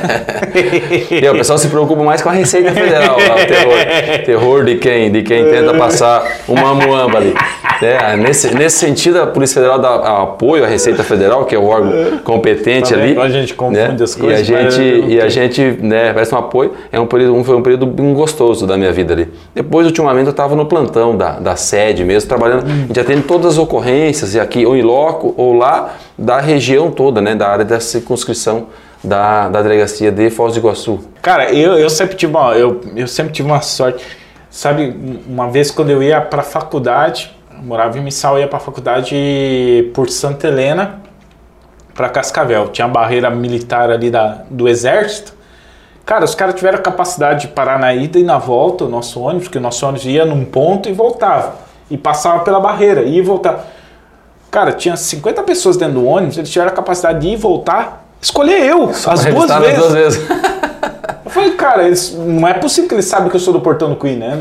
E, o pessoal se preocupa mais com a Receita Federal, lá, o terror, terror de quem, de quem tenta passar uma muamba ali. É, nesse, nesse sentido, a Polícia Federal dá apoio à Receita Federal, que é o órgão competente Tá ali. A gente confunde né? as coisas, E a gente, e a gente né, parece um apoio. É um período, um- foi um período bem gostoso da minha vida ali. Depois, ultimamente, eu estava no plantão da, da sede mesmo, trabalhando. A gente atende todas as ocorrências, e aqui, ou em loco, ou lá, da região toda, né, da área da circunscrição da, da delegacia de Foz do Iguaçu. Cara, eu, eu sempre tive uma, eu, eu sempre tive uma sorte. Sabe, uma vez quando eu ia pra faculdade, eu morava em Missal, ia pra faculdade por Santa Helena, para Cascavel. Tinha a barreira militar ali da, do exército. Cara, os caras tiveram a capacidade de parar na ida e na volta o nosso ônibus, porque o nosso ônibus ia num ponto e voltava. E passava pela barreira, ia e voltava. Cara, tinha 50 pessoas dentro do ônibus, eles tiveram a capacidade de ir e voltar. Escolher eu, as duas vezes. duas vezes. Eu falei, cara, eles, não é possível que eles sabem que eu sou do Portão do Queen, né?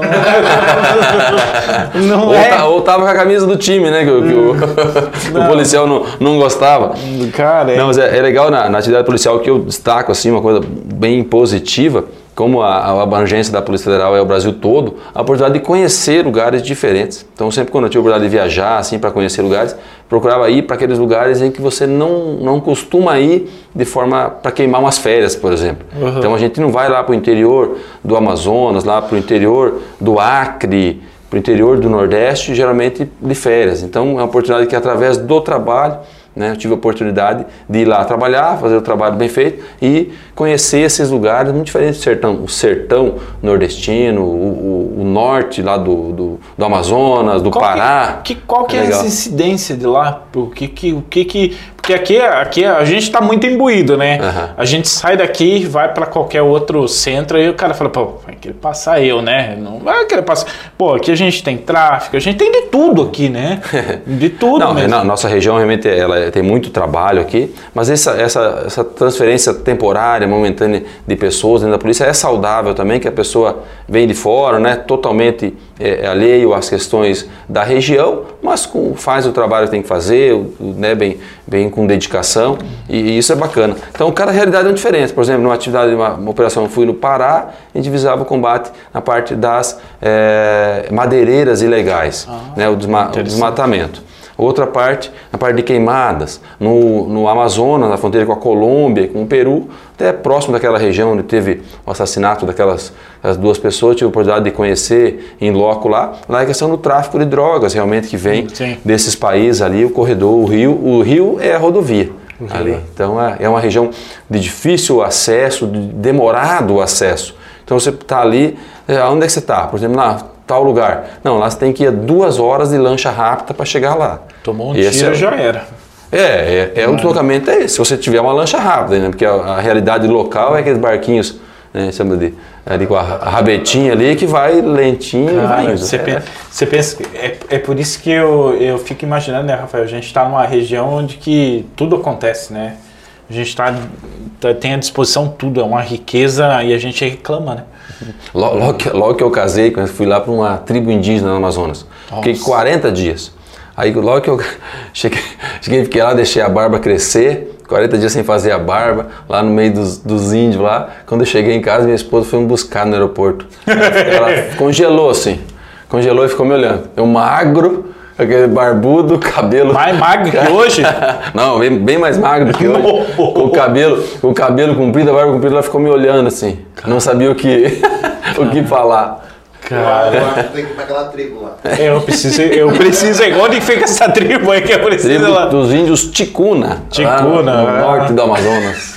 Não, não ou, é. ta- ou tava com a camisa do time, né? Que, o- que o, o policial não, não gostava. Cara, é. Não, mas é, é legal na, na atividade policial que eu destaco assim uma coisa bem positiva, como a, a abrangência da Polícia Federal é o Brasil todo, a oportunidade de conhecer lugares diferentes. Então sempre quando eu tive a oportunidade de viajar assim para conhecer lugares, procurava ir para aqueles lugares em que você não, não costuma ir de forma para queimar umas férias, por exemplo. Uhum. Então a gente não vai lá para o interior do Amazonas, lá para o interior do Acre, para o interior do Nordeste, geralmente de férias. Então é uma oportunidade que através do trabalho né, eu tive a oportunidade de ir lá trabalhar, fazer o trabalho bem feito e conhecer esses lugares muito diferentes do sertão. O sertão nordestino, o, o- o norte lá do, do, do Amazonas, do Qual Pará. Que, que- qual que é, legal. essa incidência de lá? O que que, o que, que porque aqui, aqui a gente está muito imbuído, né? Aham. A gente sai daqui, vai para qualquer outro centro e o cara fala, pô, vai querer passar eu, né? Não vai querer passar. Pô, aqui a gente tem tráfico, a gente tem de tudo aqui, né? De tudo Não, mesmo. na nossa região realmente ela tem muito trabalho aqui, mas essa, essa, essa transferência temporária, momentânea de pessoas dentro da polícia é saudável também, que a pessoa vem de fora, né, totalmente é, alheio às questões da região, mas com- faz o trabalho que tem que fazer, né, bem, bem com dedicação, e, e isso é bacana. Então, cada realidade é diferente. Por exemplo, numa atividade, uma, uma operação, eu fui no Pará, a gente visava o combate na parte das é, madeireiras ilegais, né, o, desma- o desmatamento. Outra parte, a parte de queimadas, no, no Amazonas, na fronteira com a Colômbia, com o Peru, até próximo daquela região onde teve o assassinato daquelas das duas pessoas, tive a oportunidade de conhecer em loco lá, lá é a questão do tráfico de drogas, realmente, que vem Sim. desses países ali, o corredor, o rio, o rio é a rodovia ali. Então é, é uma região de difícil acesso, de demorado acesso. Então você está ali, é, onde é que você está? Por exemplo, lá, tal lugar. Não, lá você tem que ir duas horas de lancha rápida para chegar lá. Tomou um Esse tiro, é, já era. É, é, é o deslocamento é esse. Se você tiver uma lancha rápida, né? Porque a, a realidade local é aqueles barquinhos, né? Chama de ali com a, rabetinha ali que vai lentinho e vai Cara, indo. você, É. pensa, você pensa que é, é por isso que eu, eu fico imaginando, né, Rafael? A gente está numa região onde que tudo acontece, né? A gente tá, tá- tem à disposição tudo, é uma riqueza e a gente reclama, né? Logo, logo que, logo que eu casei, fui lá para uma tribo indígena no Amazonas. Fiquei Nossa. 40 dias. Aí logo que eu cheguei, cheguei, fiquei lá, deixei a barba crescer, 40 dias sem fazer a barba, lá no meio dos, dos índios lá. Quando eu cheguei em casa, minha esposa foi me buscar no aeroporto. Ela, ela congelou assim, congelou e ficou me olhando. Eu magro, aquele barbudo, cabelo... Mais magro que hoje? Não, bem, bem mais magro do que hoje. O cabelo, o cabelo comprido, a barba comprida, ela ficou me olhando assim. Não sabia o que, o que falar. Cara, Eu acho que tem que ir pra aquela tribo lá. eu preciso, eu preciso, onde fica essa tribo aí que eu preciso Tribo lá? dos índios Ticuna. Ticuna, lá no ah. norte do Amazonas.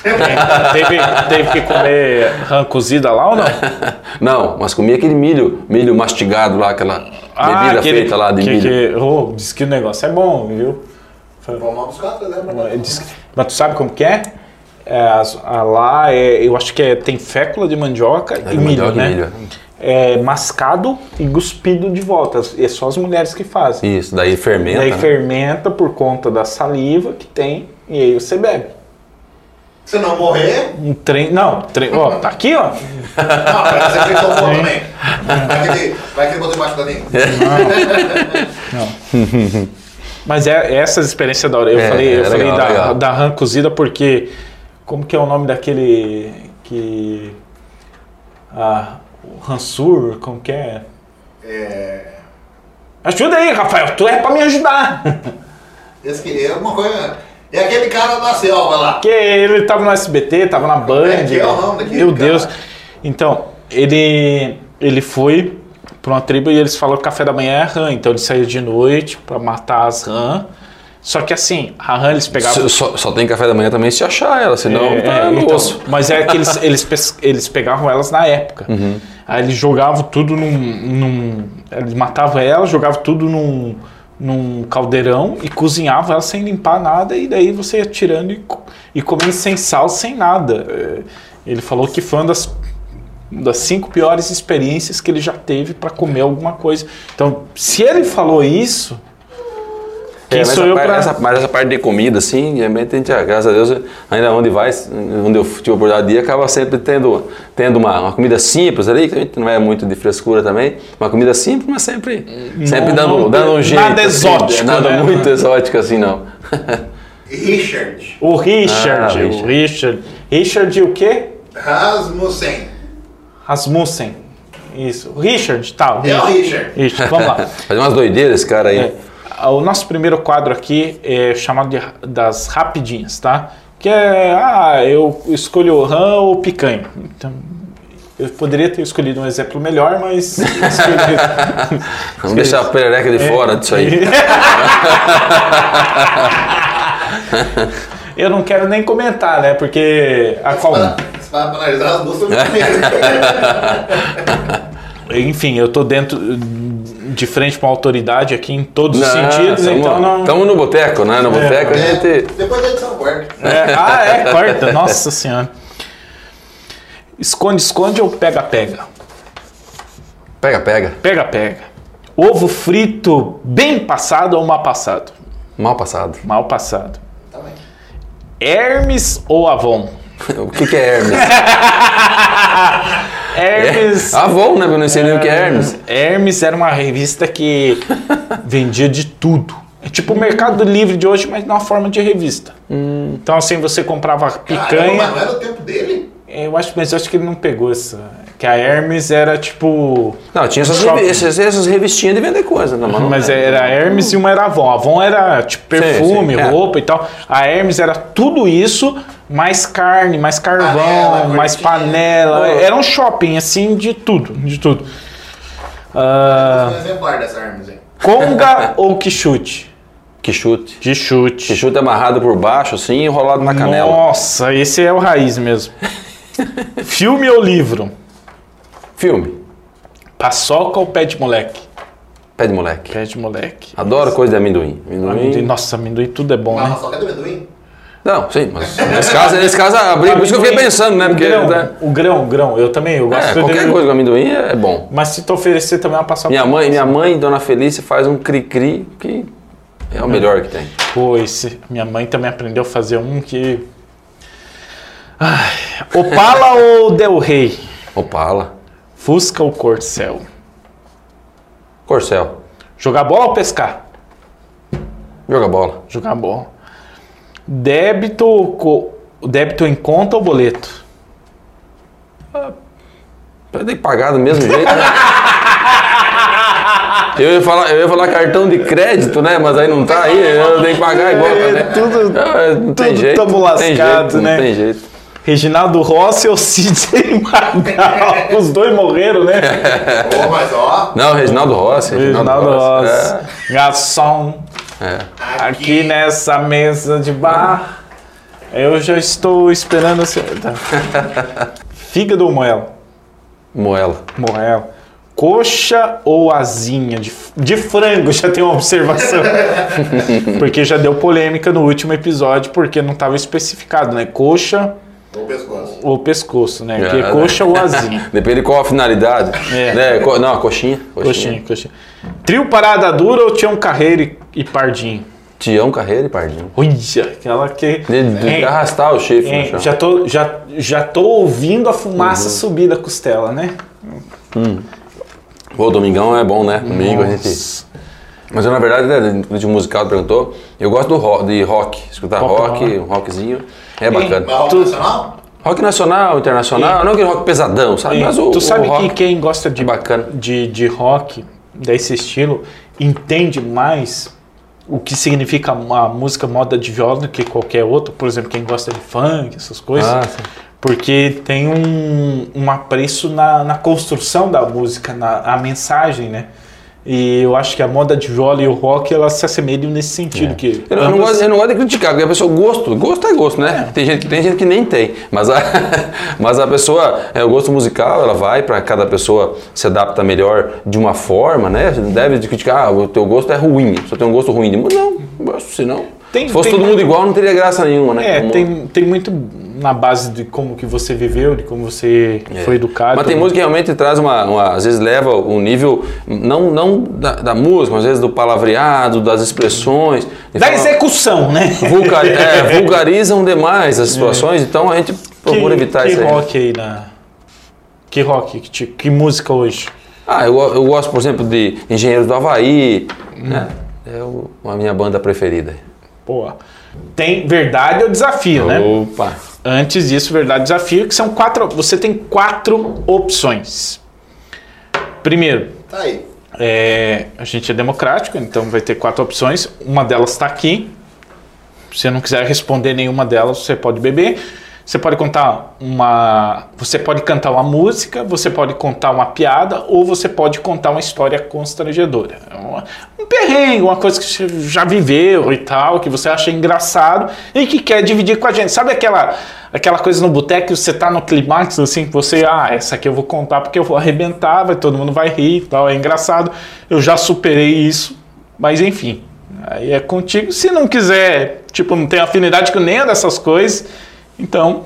Teve, teve que comer rã cozida lá ou não? Não, mas comia aquele milho, milho mastigado lá, aquela bebida feita lá de Ah, que, milho. Que, oh, diz que o negócio é bom, viu? Vamos lá buscar, que- Mas tu sabe como que é? É, as- a lá, é, eu acho que é, tem fécula de mandioca É, e de milho, mandioca e né? milho. É mascado e cuspido de volta. É só as mulheres que fazem. Isso, daí fermenta. Daí né? fermenta por conta da saliva que tem e aí você bebe. Se não morrer, Um trem. Não, trem. Ó, tá aqui, ó. não, bom também. Vai que ele, vai que ele botou embaixo da língua. Mas é essas experiências da hora. Eu É, falei, eu é falei legal, da, legal. da rã cozida porque. Como que é o nome daquele. Que. Ah, o Ransur, como que é? É, Ajuda aí, Rafael, tu é pra me ajudar. esse que é uma coisa. É aquele cara da selva lá. Porque ele tava no SBT, tava na Band. é que é o nome daquele Meu cara? Deus. Então, ele, ele foi pra uma tribo e eles falaram que café da manhã é rã. Então ele saiu de noite pra matar as rã. Só que assim, a rã eles pegavam. Só, só tem café da manhã também se achar ela, senão É, tá é, no então, osso. mas é que eles, eles, pes- eles pegavam elas na época. Aí eles jogavam tudo num, num- Eles matavam elas, jogavam tudo num, num caldeirão e cozinhava ela sem limpar nada e daí você ia tirando e, e comendo sem sal, sem nada. É, Ele falou que foi uma das, das cinco piores experiências que ele já teve para comer alguma coisa. Então, se ele falou isso, quem É, mas sou essa eu parte- para essa- mas essa parte de comida, assim, realmente a gente, ah, graças a Deus, ainda onde vai, onde eu tive a oportunidade de ir, acaba sempre tendo, tendo uma, uma comida simples ali, que a gente não é muito de frescura também, uma comida simples, mas sempre, sempre dando, não- dando um jeito. nada assim, exótico, Nada né? muito exótico assim, não. Richard o Richard, Ah, o Richard, Richard o quê? Rasmussen. Rasmussen. Isso. Richard, tá. É o Richard. Richard, vamos lá. Fazer umas doideiras esse cara aí. É, o nosso primeiro quadro aqui é chamado de, das rapidinhas, tá? Que é, ah, eu escolho o rã ou picanha. Então, eu poderia ter escolhido um exemplo melhor, mas escolhi- Vamos deixar a perereca de É. fora disso aí. eu não quero nem comentar, né? Porque a qual, analisar as duas enfim, eu tô dentro de frente com a autoridade aqui em todos os sentidos, tamo, então não. Tamo no boteco, né? No boteco a gente. Depois da edição quarta. É, ah, é, corta. Nossa senhora. Esconde, esconde ou pega, pega? Pega, pega. Pega, pega. Ovo frito bem passado ou mal passado? Mal passado. Mal passado. Também. Hermes ou Avon? O que, que é Hermes? Hermes. Avon, né? Eu não sei nem o que é Hermes. Hermes era uma revista que vendia de tudo. É tipo o Mercado Livre de hoje, mas numa forma de revista. Então, assim, você comprava Caramba, picanha. mas não era o tempo dele? Eu acho, mas eu acho que ele não pegou essa. Que a Hermes era tipo. Não, tinha essas, essas, essas revistinhas de vender coisa, não, mas não Mas é. era Hermes e uma era Avon. A Avon era tipo perfume, sim, é. roupa e tal. A Hermes era tudo isso, mais carne, mais carvão, Panela, mais panela. Era um shopping assim de tudo, de tudo. Ah, Um exemplar dessa aí. conga ou quichute? Que chute. De chute. Que chute amarrado por baixo, assim, enrolado na canela. Nossa, esse é o raiz mesmo. Filme ou livro? Filme. Paçoca ou pé de moleque? Pé de moleque. Pé de moleque. Adoro coisa de amendoim. Amendoim. Amendoim. Nossa, amendoim tudo é bom, Mas né? só quer do amendoim? Não, sim, mas nesse caso, nesse caso abri, por isso que eu fiquei pensando, né? O Porque grão, né, o grão, o grão, eu também, eu gosto é, de qualquer coisa com amendoim é bom. Mas se tu oferecer também uma paçoca. Minha mãe, minha mãe, Dona Felícia, faz um cri-cri que é o melhor que tem. Pô, esse- minha mãe também aprendeu a fazer um que. Ai, Opala ou Del Rey? Opala. Fusca ou Corcel? Corcel. Jogar bola ou pescar? Joga bola. Jogar bola. Débito, débito em conta ou boleto? Eu tenho que pagar do mesmo jeito, né? Eu ia, falar, eu ia falar cartão de crédito, né? Mas aí não tá aí, eu tenho que pagar igual. É, né? tudo- É, não tem tudo jeito. tamo não tem lascado, jeito, né? Não tem jeito. Reginaldo Rossi ou Sidney Magal? Os dois morreram, né? Pô, mas ó, Não, Reginaldo Rossi. Reginaldo Rossi. Garçom, É. aqui nessa mesa de bar, eu já estou esperando você. Tá. Fígado ou moela? Moela. Moela. Coxa ou asinha? De, de frango, já tem uma observação. porque já deu polêmica no último episódio, porque não estava especificado, né? Coxa o pescoço. Ou pescoço, né? Que É, é né? coxa ou asinha. Depende de qual a finalidade. É. Né? Co- Não, a coxinha. Coxinha, coxinha. Trio Parada Dura ou Tião Carreiro e- e Pardinho? Tião, Carreira e Pardinho. Olha, aquela que. De, de Hein, arrastar o chifre hein, chão. já, tô, já, já tô ouvindo a fumaça Uhum. subir da costela, né? Pô, domingão é bom, né? Domingo a gente... Nossa. Mas eu, na verdade, né, último musical perguntou, eu gosto do rock, de rock. Escutar Pop rock, rock. um rockzinho. É bacana. Rock Tu- nacional? Rock nacional, internacional, não aquele rock pesadão, sabe? Mas o, tu sabe o que quem gosta de, é bacana. de, de rock, desse estilo, entende mais o que significa uma música moda de viola do que qualquer outro. Por exemplo, quem gosta de funk, essas coisas. Ah. Porque tem um, um apreço na, na construção da música, na a mensagem, né? E eu acho que a moda de viola e o rock elas se assemelham nesse sentido. Que Eu, eu não gosto, eu não gosto de criticar, porque a pessoa, gosto, gosto é gosto, né? Tem, gente, que- tem gente que nem tem, mas a, mas a pessoa, é, o gosto musical, ela vai para cada pessoa se adapta melhor de uma forma, né? Você não deve de criticar, ah, o teu gosto é ruim, você tem um gosto ruim. de Não, gosto, senão, Tem- se fosse tem todo mundo muito- igual, não teria graça nenhuma, né? É, Como- tem, tem muito na base de como que você viveu, de como você foi educado. É. Mas tem música que realmente traz uma, uma- às vezes leva um nível, não, não da, da música, mas às vezes do palavreado, das expressões. Da forma- execução, né? vulgar- é, vulgarizam demais as situações, então a gente procura evitar que isso aí. rock aí na. Que rock? Que, tipo- que música hoje? Ah, eu, eu gosto, por exemplo, de Engenheiros do Havaí, Hum. né? É o- a minha banda preferida. Pô. Tem verdade ou desafio, né? Opa! Antes disso, verdade desafio, que são quatro. Você tem quatro opções. Primeiro, Tá aí. é, a gente é democrático, então vai ter quatro opções. Uma delas está aqui. Se você não quiser responder nenhuma delas, você pode beber. Você pode contar uma. Você pode cantar uma música, você pode contar uma piada, ou você pode contar uma história constrangedora. É Um perrengue, uma coisa que você já viveu e tal, que você acha engraçado e que quer dividir com a gente. Sabe aquela, aquela coisa no boteco você tá no clímax, assim, que você, ah, essa aqui eu vou contar porque eu vou arrebentar, vai, todo mundo vai rir tal, é engraçado. Eu já superei isso, mas enfim. Aí é contigo. Se não quiser, tipo, não tem afinidade com nenhuma dessas coisas, então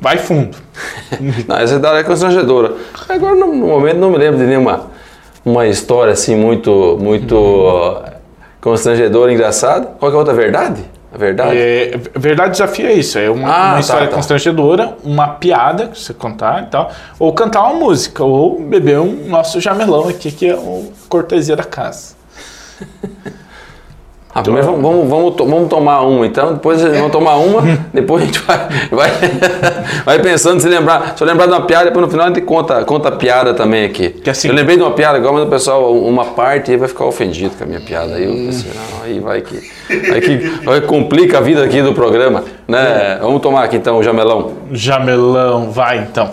vai fundo. Não, essa idade é constrangedora. Agora, no, momento, não me lembro de nenhuma uma história assim muito, muito ó, constrangedora, engraçada. Qual que é a outra verdade? A verdade? É, verdade desafio é isso, é uma, Ah, uma tá, história tá. constrangedora, uma piada que você contar e tal, ou cantar uma música, ou beber um nosso jamelão aqui, que é o cortesia da casa. Ah, primeiro vamos, vamos, vamos, to- vamos tomar uma então, depois vão tomar uma, depois a gente vai, vai, vai pensando, se lembrar, se eu lembrar de uma piada, depois no final a gente conta, conta a piada também aqui. Que assim- eu lembrei de uma piada agora, mas o pessoal, uma parte aí vai ficar ofendido com a minha piada. Aí eu pensei, não, aí vai que, vai que que complica a vida aqui do programa, né? Vamos tomar aqui então o jamelão. Jamelão, vai então.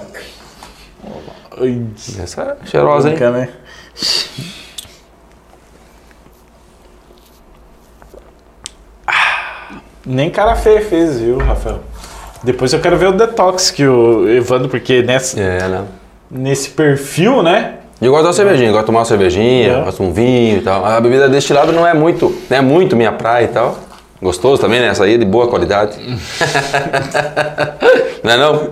Essa é cheirosa, hein? né? Nem cara feia fez, viu, Rafael? Depois eu quero ver o detox que o Evandro, porque nessa, É, né? nesse perfil, né? E Eu gosto da cervejinha, gosto de tomar uma cervejinha, É. gosto de um vinho e tal. A bebida destilada não é muito, não é muito minha praia e tal. Gostoso também, né? Essa aí é de boa qualidade. não é não?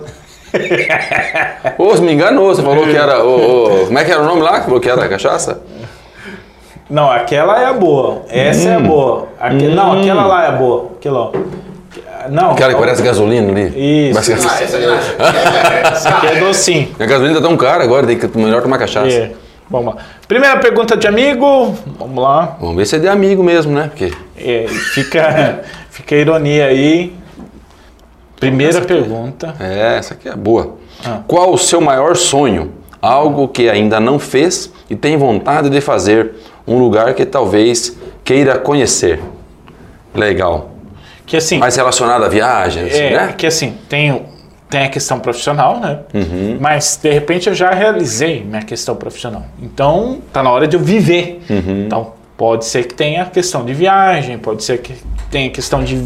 Ô, você me enganou, você falou que era. ô, ô, como é que era o nome lá? Que falou que era cachaça? Não, aquela é a boa. Essa é a boa. Aque- Não, aquela lá é a boa. Aquela, ó. Não. Aquela que parece gasolina ali. Isso. Mas, Ah, essa. É, Essa aqui é docinho. a gasolina tá tão cara agora, tem que melhor tomar cachaça. É. Vamos lá. Primeira pergunta de amigo. Vamos lá. Vamos ver se é de amigo mesmo, né? Porque. É, fica, fica a ironia aí. Primeira pergunta. É, essa aqui é boa. Ah. Qual o seu maior sonho? Algo que ainda não fez e tem vontade de fazer. Um lugar que talvez queira conhecer. Legal. Que assim. Mais relacionado à viagem, assim, é, né? que assim, tem, tem a questão profissional, né? Uhum. Mas de repente eu já realizei minha questão profissional. Então tá na hora de eu viver. Uhum. Então pode ser que tenha a questão de viagem, pode ser que tenha a questão de,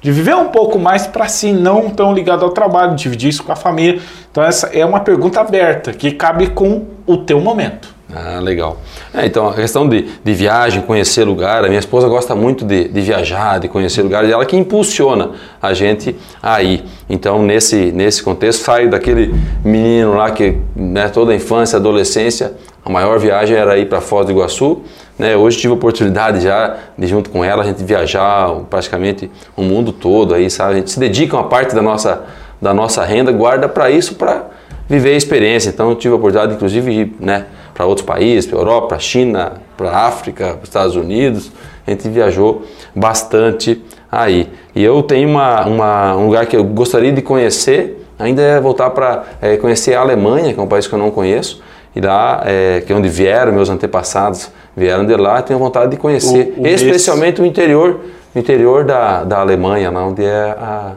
de viver um pouco mais para si, não tão ligado ao trabalho, dividir isso com a família. Então essa é uma pergunta aberta que cabe com o teu momento. Ah, legal. É, então, a questão de, de viagem, conhecer lugar, a minha esposa gosta muito de, de viajar, de conhecer lugares, e ela que impulsiona a gente a ir. Então, nesse, nesse contexto, saio daquele menino lá que, né, toda a infância, adolescência, a maior viagem era ir para Foz do Iguaçu. Né? Hoje tive a oportunidade já de, junto com ela, a gente viajar praticamente o mundo todo, aí, sabe? A gente se dedica uma parte da nossa, da nossa renda, guarda para isso, para viver a experiência. Então, eu tive a oportunidade, inclusive, de ir né, para outros países, para a Europa, para a China, para a África, para os Estados Unidos. A gente viajou bastante aí. E eu tenho uma, uma- um lugar que eu gostaria de conhecer, ainda é voltar para é, conhecer a Alemanha, que é um país que eu não conheço. E lá, é, que é onde vieram, meus antepassados vieram de lá, tenho vontade de conhecer, O- o especialmente o interior, o interior da, da Alemanha, lá onde é a,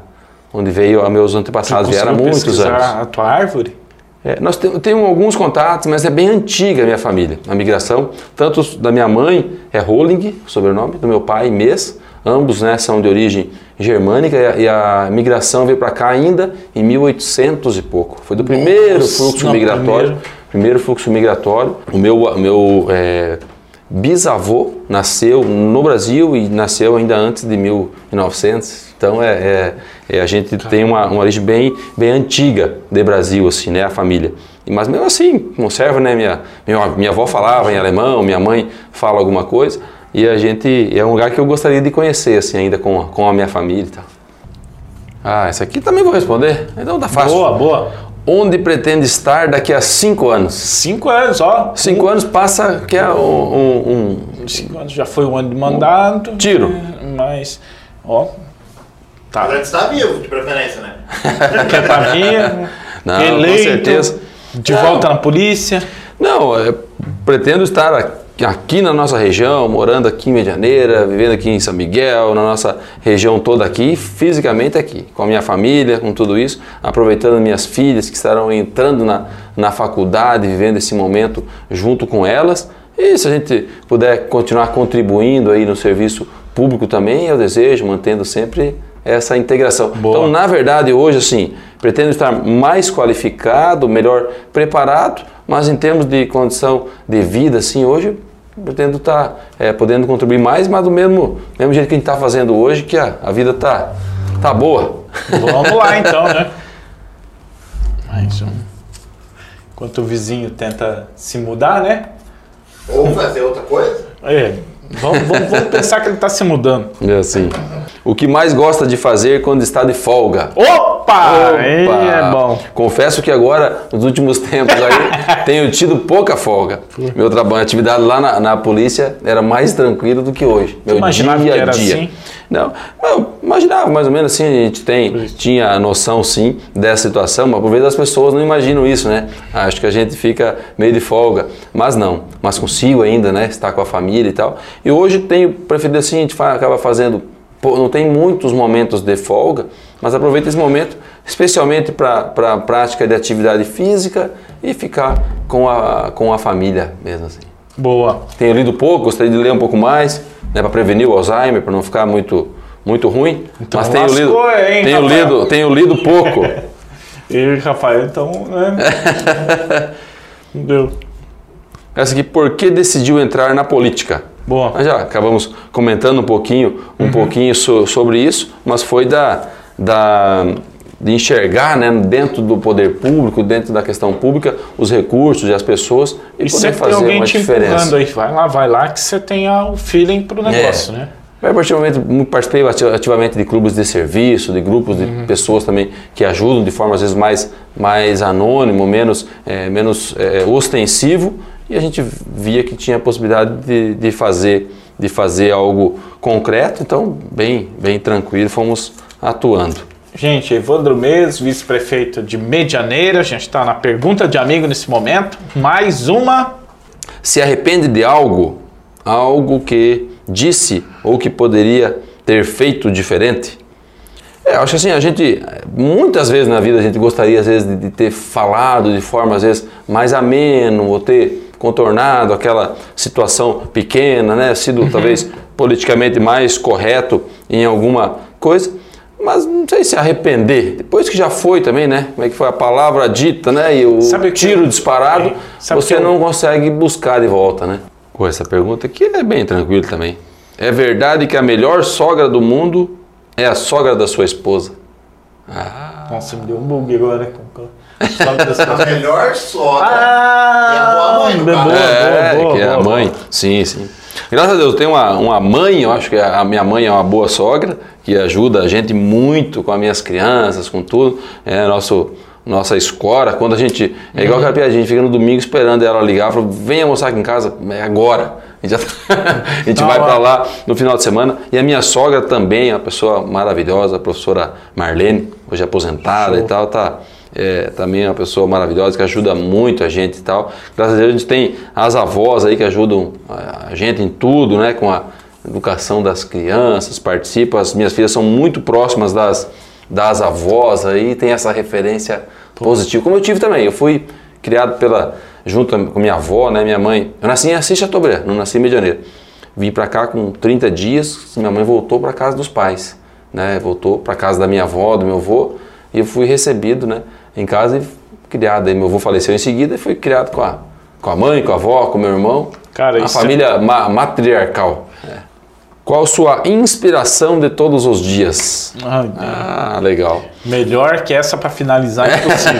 onde veio meus antepassados, vieram há muitos anos. a tua árvore? É, nós te- temos alguns contatos, mas é bem antiga a minha família, a migração. Tanto da minha mãe é Rolling, sobrenome, do meu pai, Mês. Ambos né, são de origem germânica e a, e a migração veio para cá ainda em 1800 e pouco. Foi do primeiro Nossa, fluxo migratório. primeiro. Primeiro fluxo migratório. O meu, meu é, bisavô nasceu no Brasil e nasceu ainda antes de 1900. Então é, é- é, a gente tem uma, uma origem bem, bem antiga de Brasil, assim, né, a família. Mas mesmo assim, conserva, né, minha, minha, minha avó falava em alemão, minha mãe fala alguma coisa. E a gente, é um lugar que eu gostaria de conhecer, assim, ainda com, a- com a minha família e tal. Ah, essa aqui também vou responder. Então tá fácil. Boa, boa. Onde pretende estar daqui a cinco anos? Cinco anos, ó. Cinco anos passa que é um, um- Cinco anos já foi um ano de mandato. Tiro. Mas, ó. Tá. Mas antes tá vivo, de preferência, né? Quer tá vivo, Não, com eleito, certeza. de Não. volta na polícia. Não, eu pretendo estar aqui, na nossa região, morando aqui em Medianeira, vivendo aqui em São Miguel, na nossa região toda aqui, fisicamente aqui, com a minha família, com tudo isso, aproveitando minhas filhas que estarão entrando na, na faculdade, vivendo esse momento junto com elas. E se a gente puder continuar contribuindo aí no serviço público também, eu desejo, mantendo sempre essa integração. Boa. Então, na verdade, hoje, assim, pretendo estar mais qualificado, melhor preparado, mas em termos de condição de vida, assim, hoje, pretendo estar é, podendo contribuir mais, mas do mesmo, mesmo jeito que a gente está fazendo hoje, que a, a vida tá, tá boa. Vamos lá então, né? Mais um. Enquanto o vizinho tenta se mudar, né? Ou fazer outra coisa. É, vamos, vamos- vamos pensar que ele está se mudando. É assim. O que mais gosta de fazer quando está de folga? Opa! Opa! é bom. Confesso que agora, nos últimos tempos aí, tenho tido pouca folga. Meu trabalho, atividade lá na, na polícia era mais tranquilo do que hoje. Meu imaginava dia a dia. assim? Não, eu imaginava mais ou menos assim, a gente tem, tinha a noção sim dessa situação, mas por vezes as pessoas não imaginam isso, né? Acho que a gente fica meio de folga, mas não, mas consigo ainda, né? Estar com a família e tal. E hoje tenho preferido assim, a gente acaba fazendo, não tem muitos momentos de folga, mas aproveita esse momento especialmente para a prática de atividade física e ficar com a, com a família mesmo assim. Boa. Tenho lido pouco, gostaria de ler um pouco mais, né, para prevenir o Alzheimer, para não ficar muito, muito ruim. Então mas tenho lascou, lido, hein, tenho Rafael? lido, tenho lido pouco. E Rafael, então, né? Deu. Essa aqui, por que decidiu entrar na política? Boa. Nós já acabamos comentando um pouquinho, um Uhum. pouquinho so- sobre isso, mas foi da, da de enxergar, né, dentro do poder público, dentro da questão pública, os recursos e as pessoas e, E poder fazer alguém uma te diferença. aí. Vai lá, vai lá, que você tenha o feeling pro negócio, né? Eu particularmente muito participei ati- ativamente de clubes de serviço, de grupos de Uhum. pessoas também que ajudam de forma às vezes mais, mais anônimo, menos, eh, menos eh, ostensivo, e a gente via que tinha a possibilidade de, de, fazer, de fazer algo concreto, então bem, bem tranquilo, fomos atuando. Gente, Evandro Mes, vice-prefeito de Medianeira, a gente está na pergunta de amigo nesse momento. Mais uma. Se arrepende de algo, algo que disse ou que poderia ter feito diferente? É, eu acho assim, a gente, muitas vezes na vida a gente gostaria às vezes de, de ter falado de forma às vezes mais ameno, ou ter contornado aquela situação pequena, né, sido talvez politicamente mais correto em alguma coisa, mas não sei se arrepender, depois que já foi também, né, como é que foi a palavra dita, né, e o Sabe que tiro eu- disparado, É, sabe você que não consegue buscar de volta, né. Com essa pergunta aqui é bem tranquilo também. É verdade que a melhor sogra do mundo é a sogra da sua esposa. Nossa, me deu um bug agora. dessa- A melhor sogra. Ah, É a boa mãe, no boa, boa, é, boa, que é a mãe. Sim, sim. Graças a Deus, eu tenho uma, uma mãe, eu acho que a minha mãe é uma boa sogra, que ajuda a gente muito com as minhas crianças, com tudo. É nosso, nossa escora. Quando a gente. É igual aquela piadinha, a gente fica no domingo esperando ela ligar, fala, venha almoçar aqui em casa, é agora. A gente, tá- a gente Tá vai para lá no final de semana. E a minha sogra também uma pessoa maravilhosa, a professora Marlene, hoje aposentada Show. e tal, tá. É, também é uma pessoa maravilhosa que ajuda muito a gente e tal. Graças a Deus a gente tem as avós aí que ajudam a a gente em tudo, né? Com a educação das crianças, participam. As minhas filhas são muito próximas das, das avós aí, tem essa referência positivo, como eu tive também. Eu fui criado pela junto com minha avó, né, minha mãe. Eu nasci em Assis Chateaubriand, não nasci em Medianeira. Vim para cá com 30 dias, minha mãe voltou para casa dos pais, né? Voltou para casa da minha avó, do meu avô, e eu fui recebido, né, em casa e criado. Aí meu avô faleceu em seguida e fui criado com a com a mãe, com a avó, com meu irmão. Cara, a isso é- família ma matriarcal. É. Qual sua inspiração de todos os dias? Ai. Ah, legal. Melhor que essa para finalizar é impossível.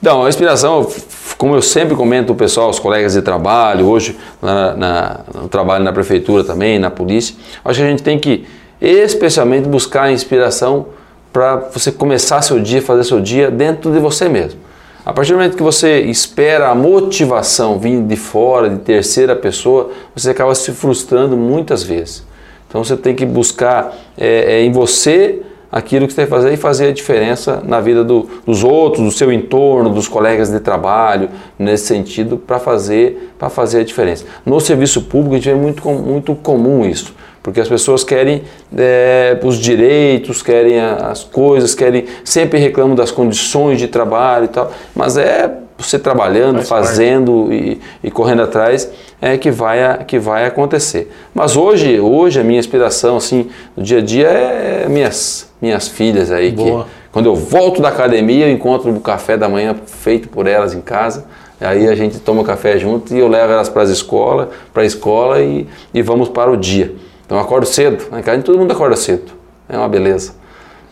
Então, a inspiração, como eu sempre comento o pessoal, os colegas de trabalho, hoje na, na- no trabalho na prefeitura também, na polícia, acho que a gente tem que especialmente buscar inspiração para você começar seu dia, fazer seu dia dentro de você mesmo. A partir do momento que você espera a motivação vir de fora, de terceira pessoa, você acaba se frustrando muitas vezes. Então você tem que buscar é, é, em você aquilo que você tem que fazer e fazer a diferença na vida do- dos outros, do seu entorno, dos colegas de trabalho, nesse sentido, para fazer, fazer a diferença. No serviço público a gente vê muito, muito comum isso, porque as pessoas querem é, os direitos, querem as coisas, querem sempre reclamam das condições de trabalho e tal, mas é você trabalhando, Faz fazendo e, e correndo atrás é que vai, a- que vai acontecer. Mas hoje, hoje a minha inspiração assim no dia a dia é minhas minhas filhas aí Boa. que quando eu volto da academia eu encontro o café da manhã feito por elas em casa. Aí a gente toma café junto e eu levo elas para a escola, para a escola e, e vamos para o dia. Então eu acordo cedo. Na casa todo mundo acorda cedo. É uma beleza.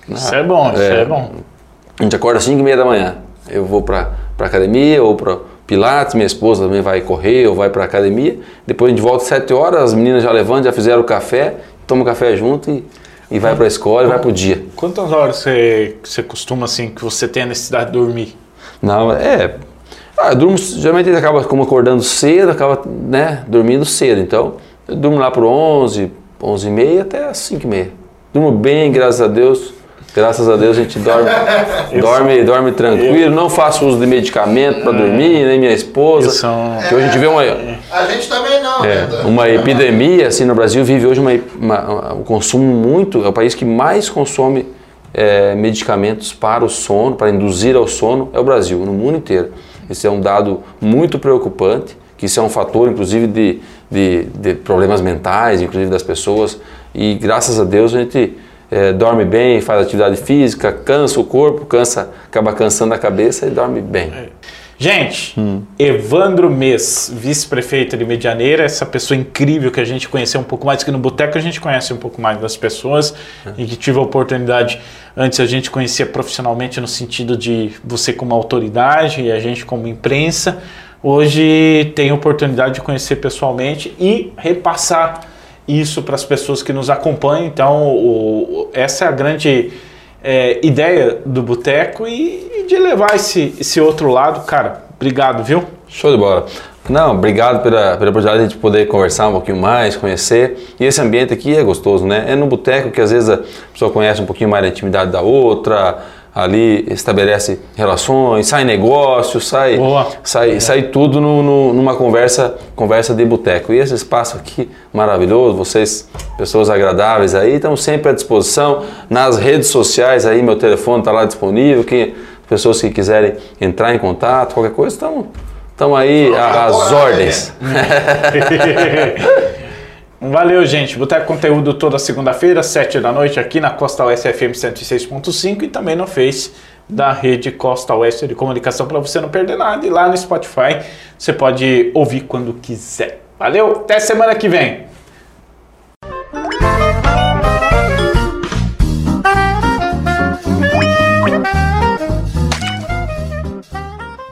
Isso é bom, isso é, É. bom. A gente acorda às 5 e meia da manhã. Eu vou para a academia ou para Pilates, minha esposa também vai correr ou vai para academia. Depois a gente volta às 7 horas, as meninas já levantam, já fizeram o café, tomam café junto e, e vai para a escola e vai para o dia. Quantas horas você, você costuma, assim, que você tem a necessidade de dormir? Não, é. Ah, eu durmo, geralmente acaba como acordando cedo, acaba né, dormindo cedo. Então, eu durmo lá por 11, 11 e meia até as 5 e meia. Durmo bem, graças a Deus. Graças a Deus a gente dorme, dorme, dorme tranquilo. Não faço uso de medicamento para dormir, nem minha esposa. É Que hoje a gente vê uma, A gente também não, é, né? uma epidemia, assim, no Brasil vive hoje uma, uma- um consumo muito, é o país que mais consome é, medicamentos para o sono, para induzir ao sono, é o Brasil, no mundo inteiro. Esse é um dado muito preocupante, que isso é um fator, inclusive, de, de, de problemas mentais, inclusive das pessoas, e graças a Deus a gente é, dorme bem, faz atividade física, cansa o corpo, cansa, acaba cansando a cabeça e dorme bem. Gente, Evandro Mês, vice-prefeito de Medianeira, essa pessoa incrível que a gente conheceu um pouco mais, que no Boteco a gente conhece um pouco mais das pessoas e que tive a oportunidade, antes a gente conhecia profissionalmente no sentido de você como autoridade e a gente como imprensa, hoje tem a oportunidade de conhecer pessoalmente e repassar isso para as pessoas que nos acompanham. Então, o- essa é a grande é, ideia do boteco e, e de levar esse, esse outro lado. Cara, obrigado, viu? Show de bola. Não, obrigado pela, pela oportunidade de poder conversar um pouquinho mais, conhecer. E esse ambiente aqui é gostoso, né? É no boteco que às vezes a pessoa conhece um pouquinho mais da intimidade da outra, ali estabelece relações, sai negócio, sai, Boa. sai, sai tudo no- no- numa conversa, conversa de boteco. E esse espaço aqui maravilhoso, vocês, pessoas agradáveis aí, estamos sempre à disposição nas redes sociais aí, meu telefone está lá disponível, quem, pessoas que quiserem entrar em contato, qualquer coisa, estamos estamos aí às né, ordens. Valeu, gente. Boteco Conteúdo toda segunda-feira, 7 da noite, aqui na Costa Oeste FM 106.5 e também no Face da rede Costa Oeste de Comunicação para você não perder nada. E lá no Spotify você pode ouvir quando quiser. Valeu, até semana que vem.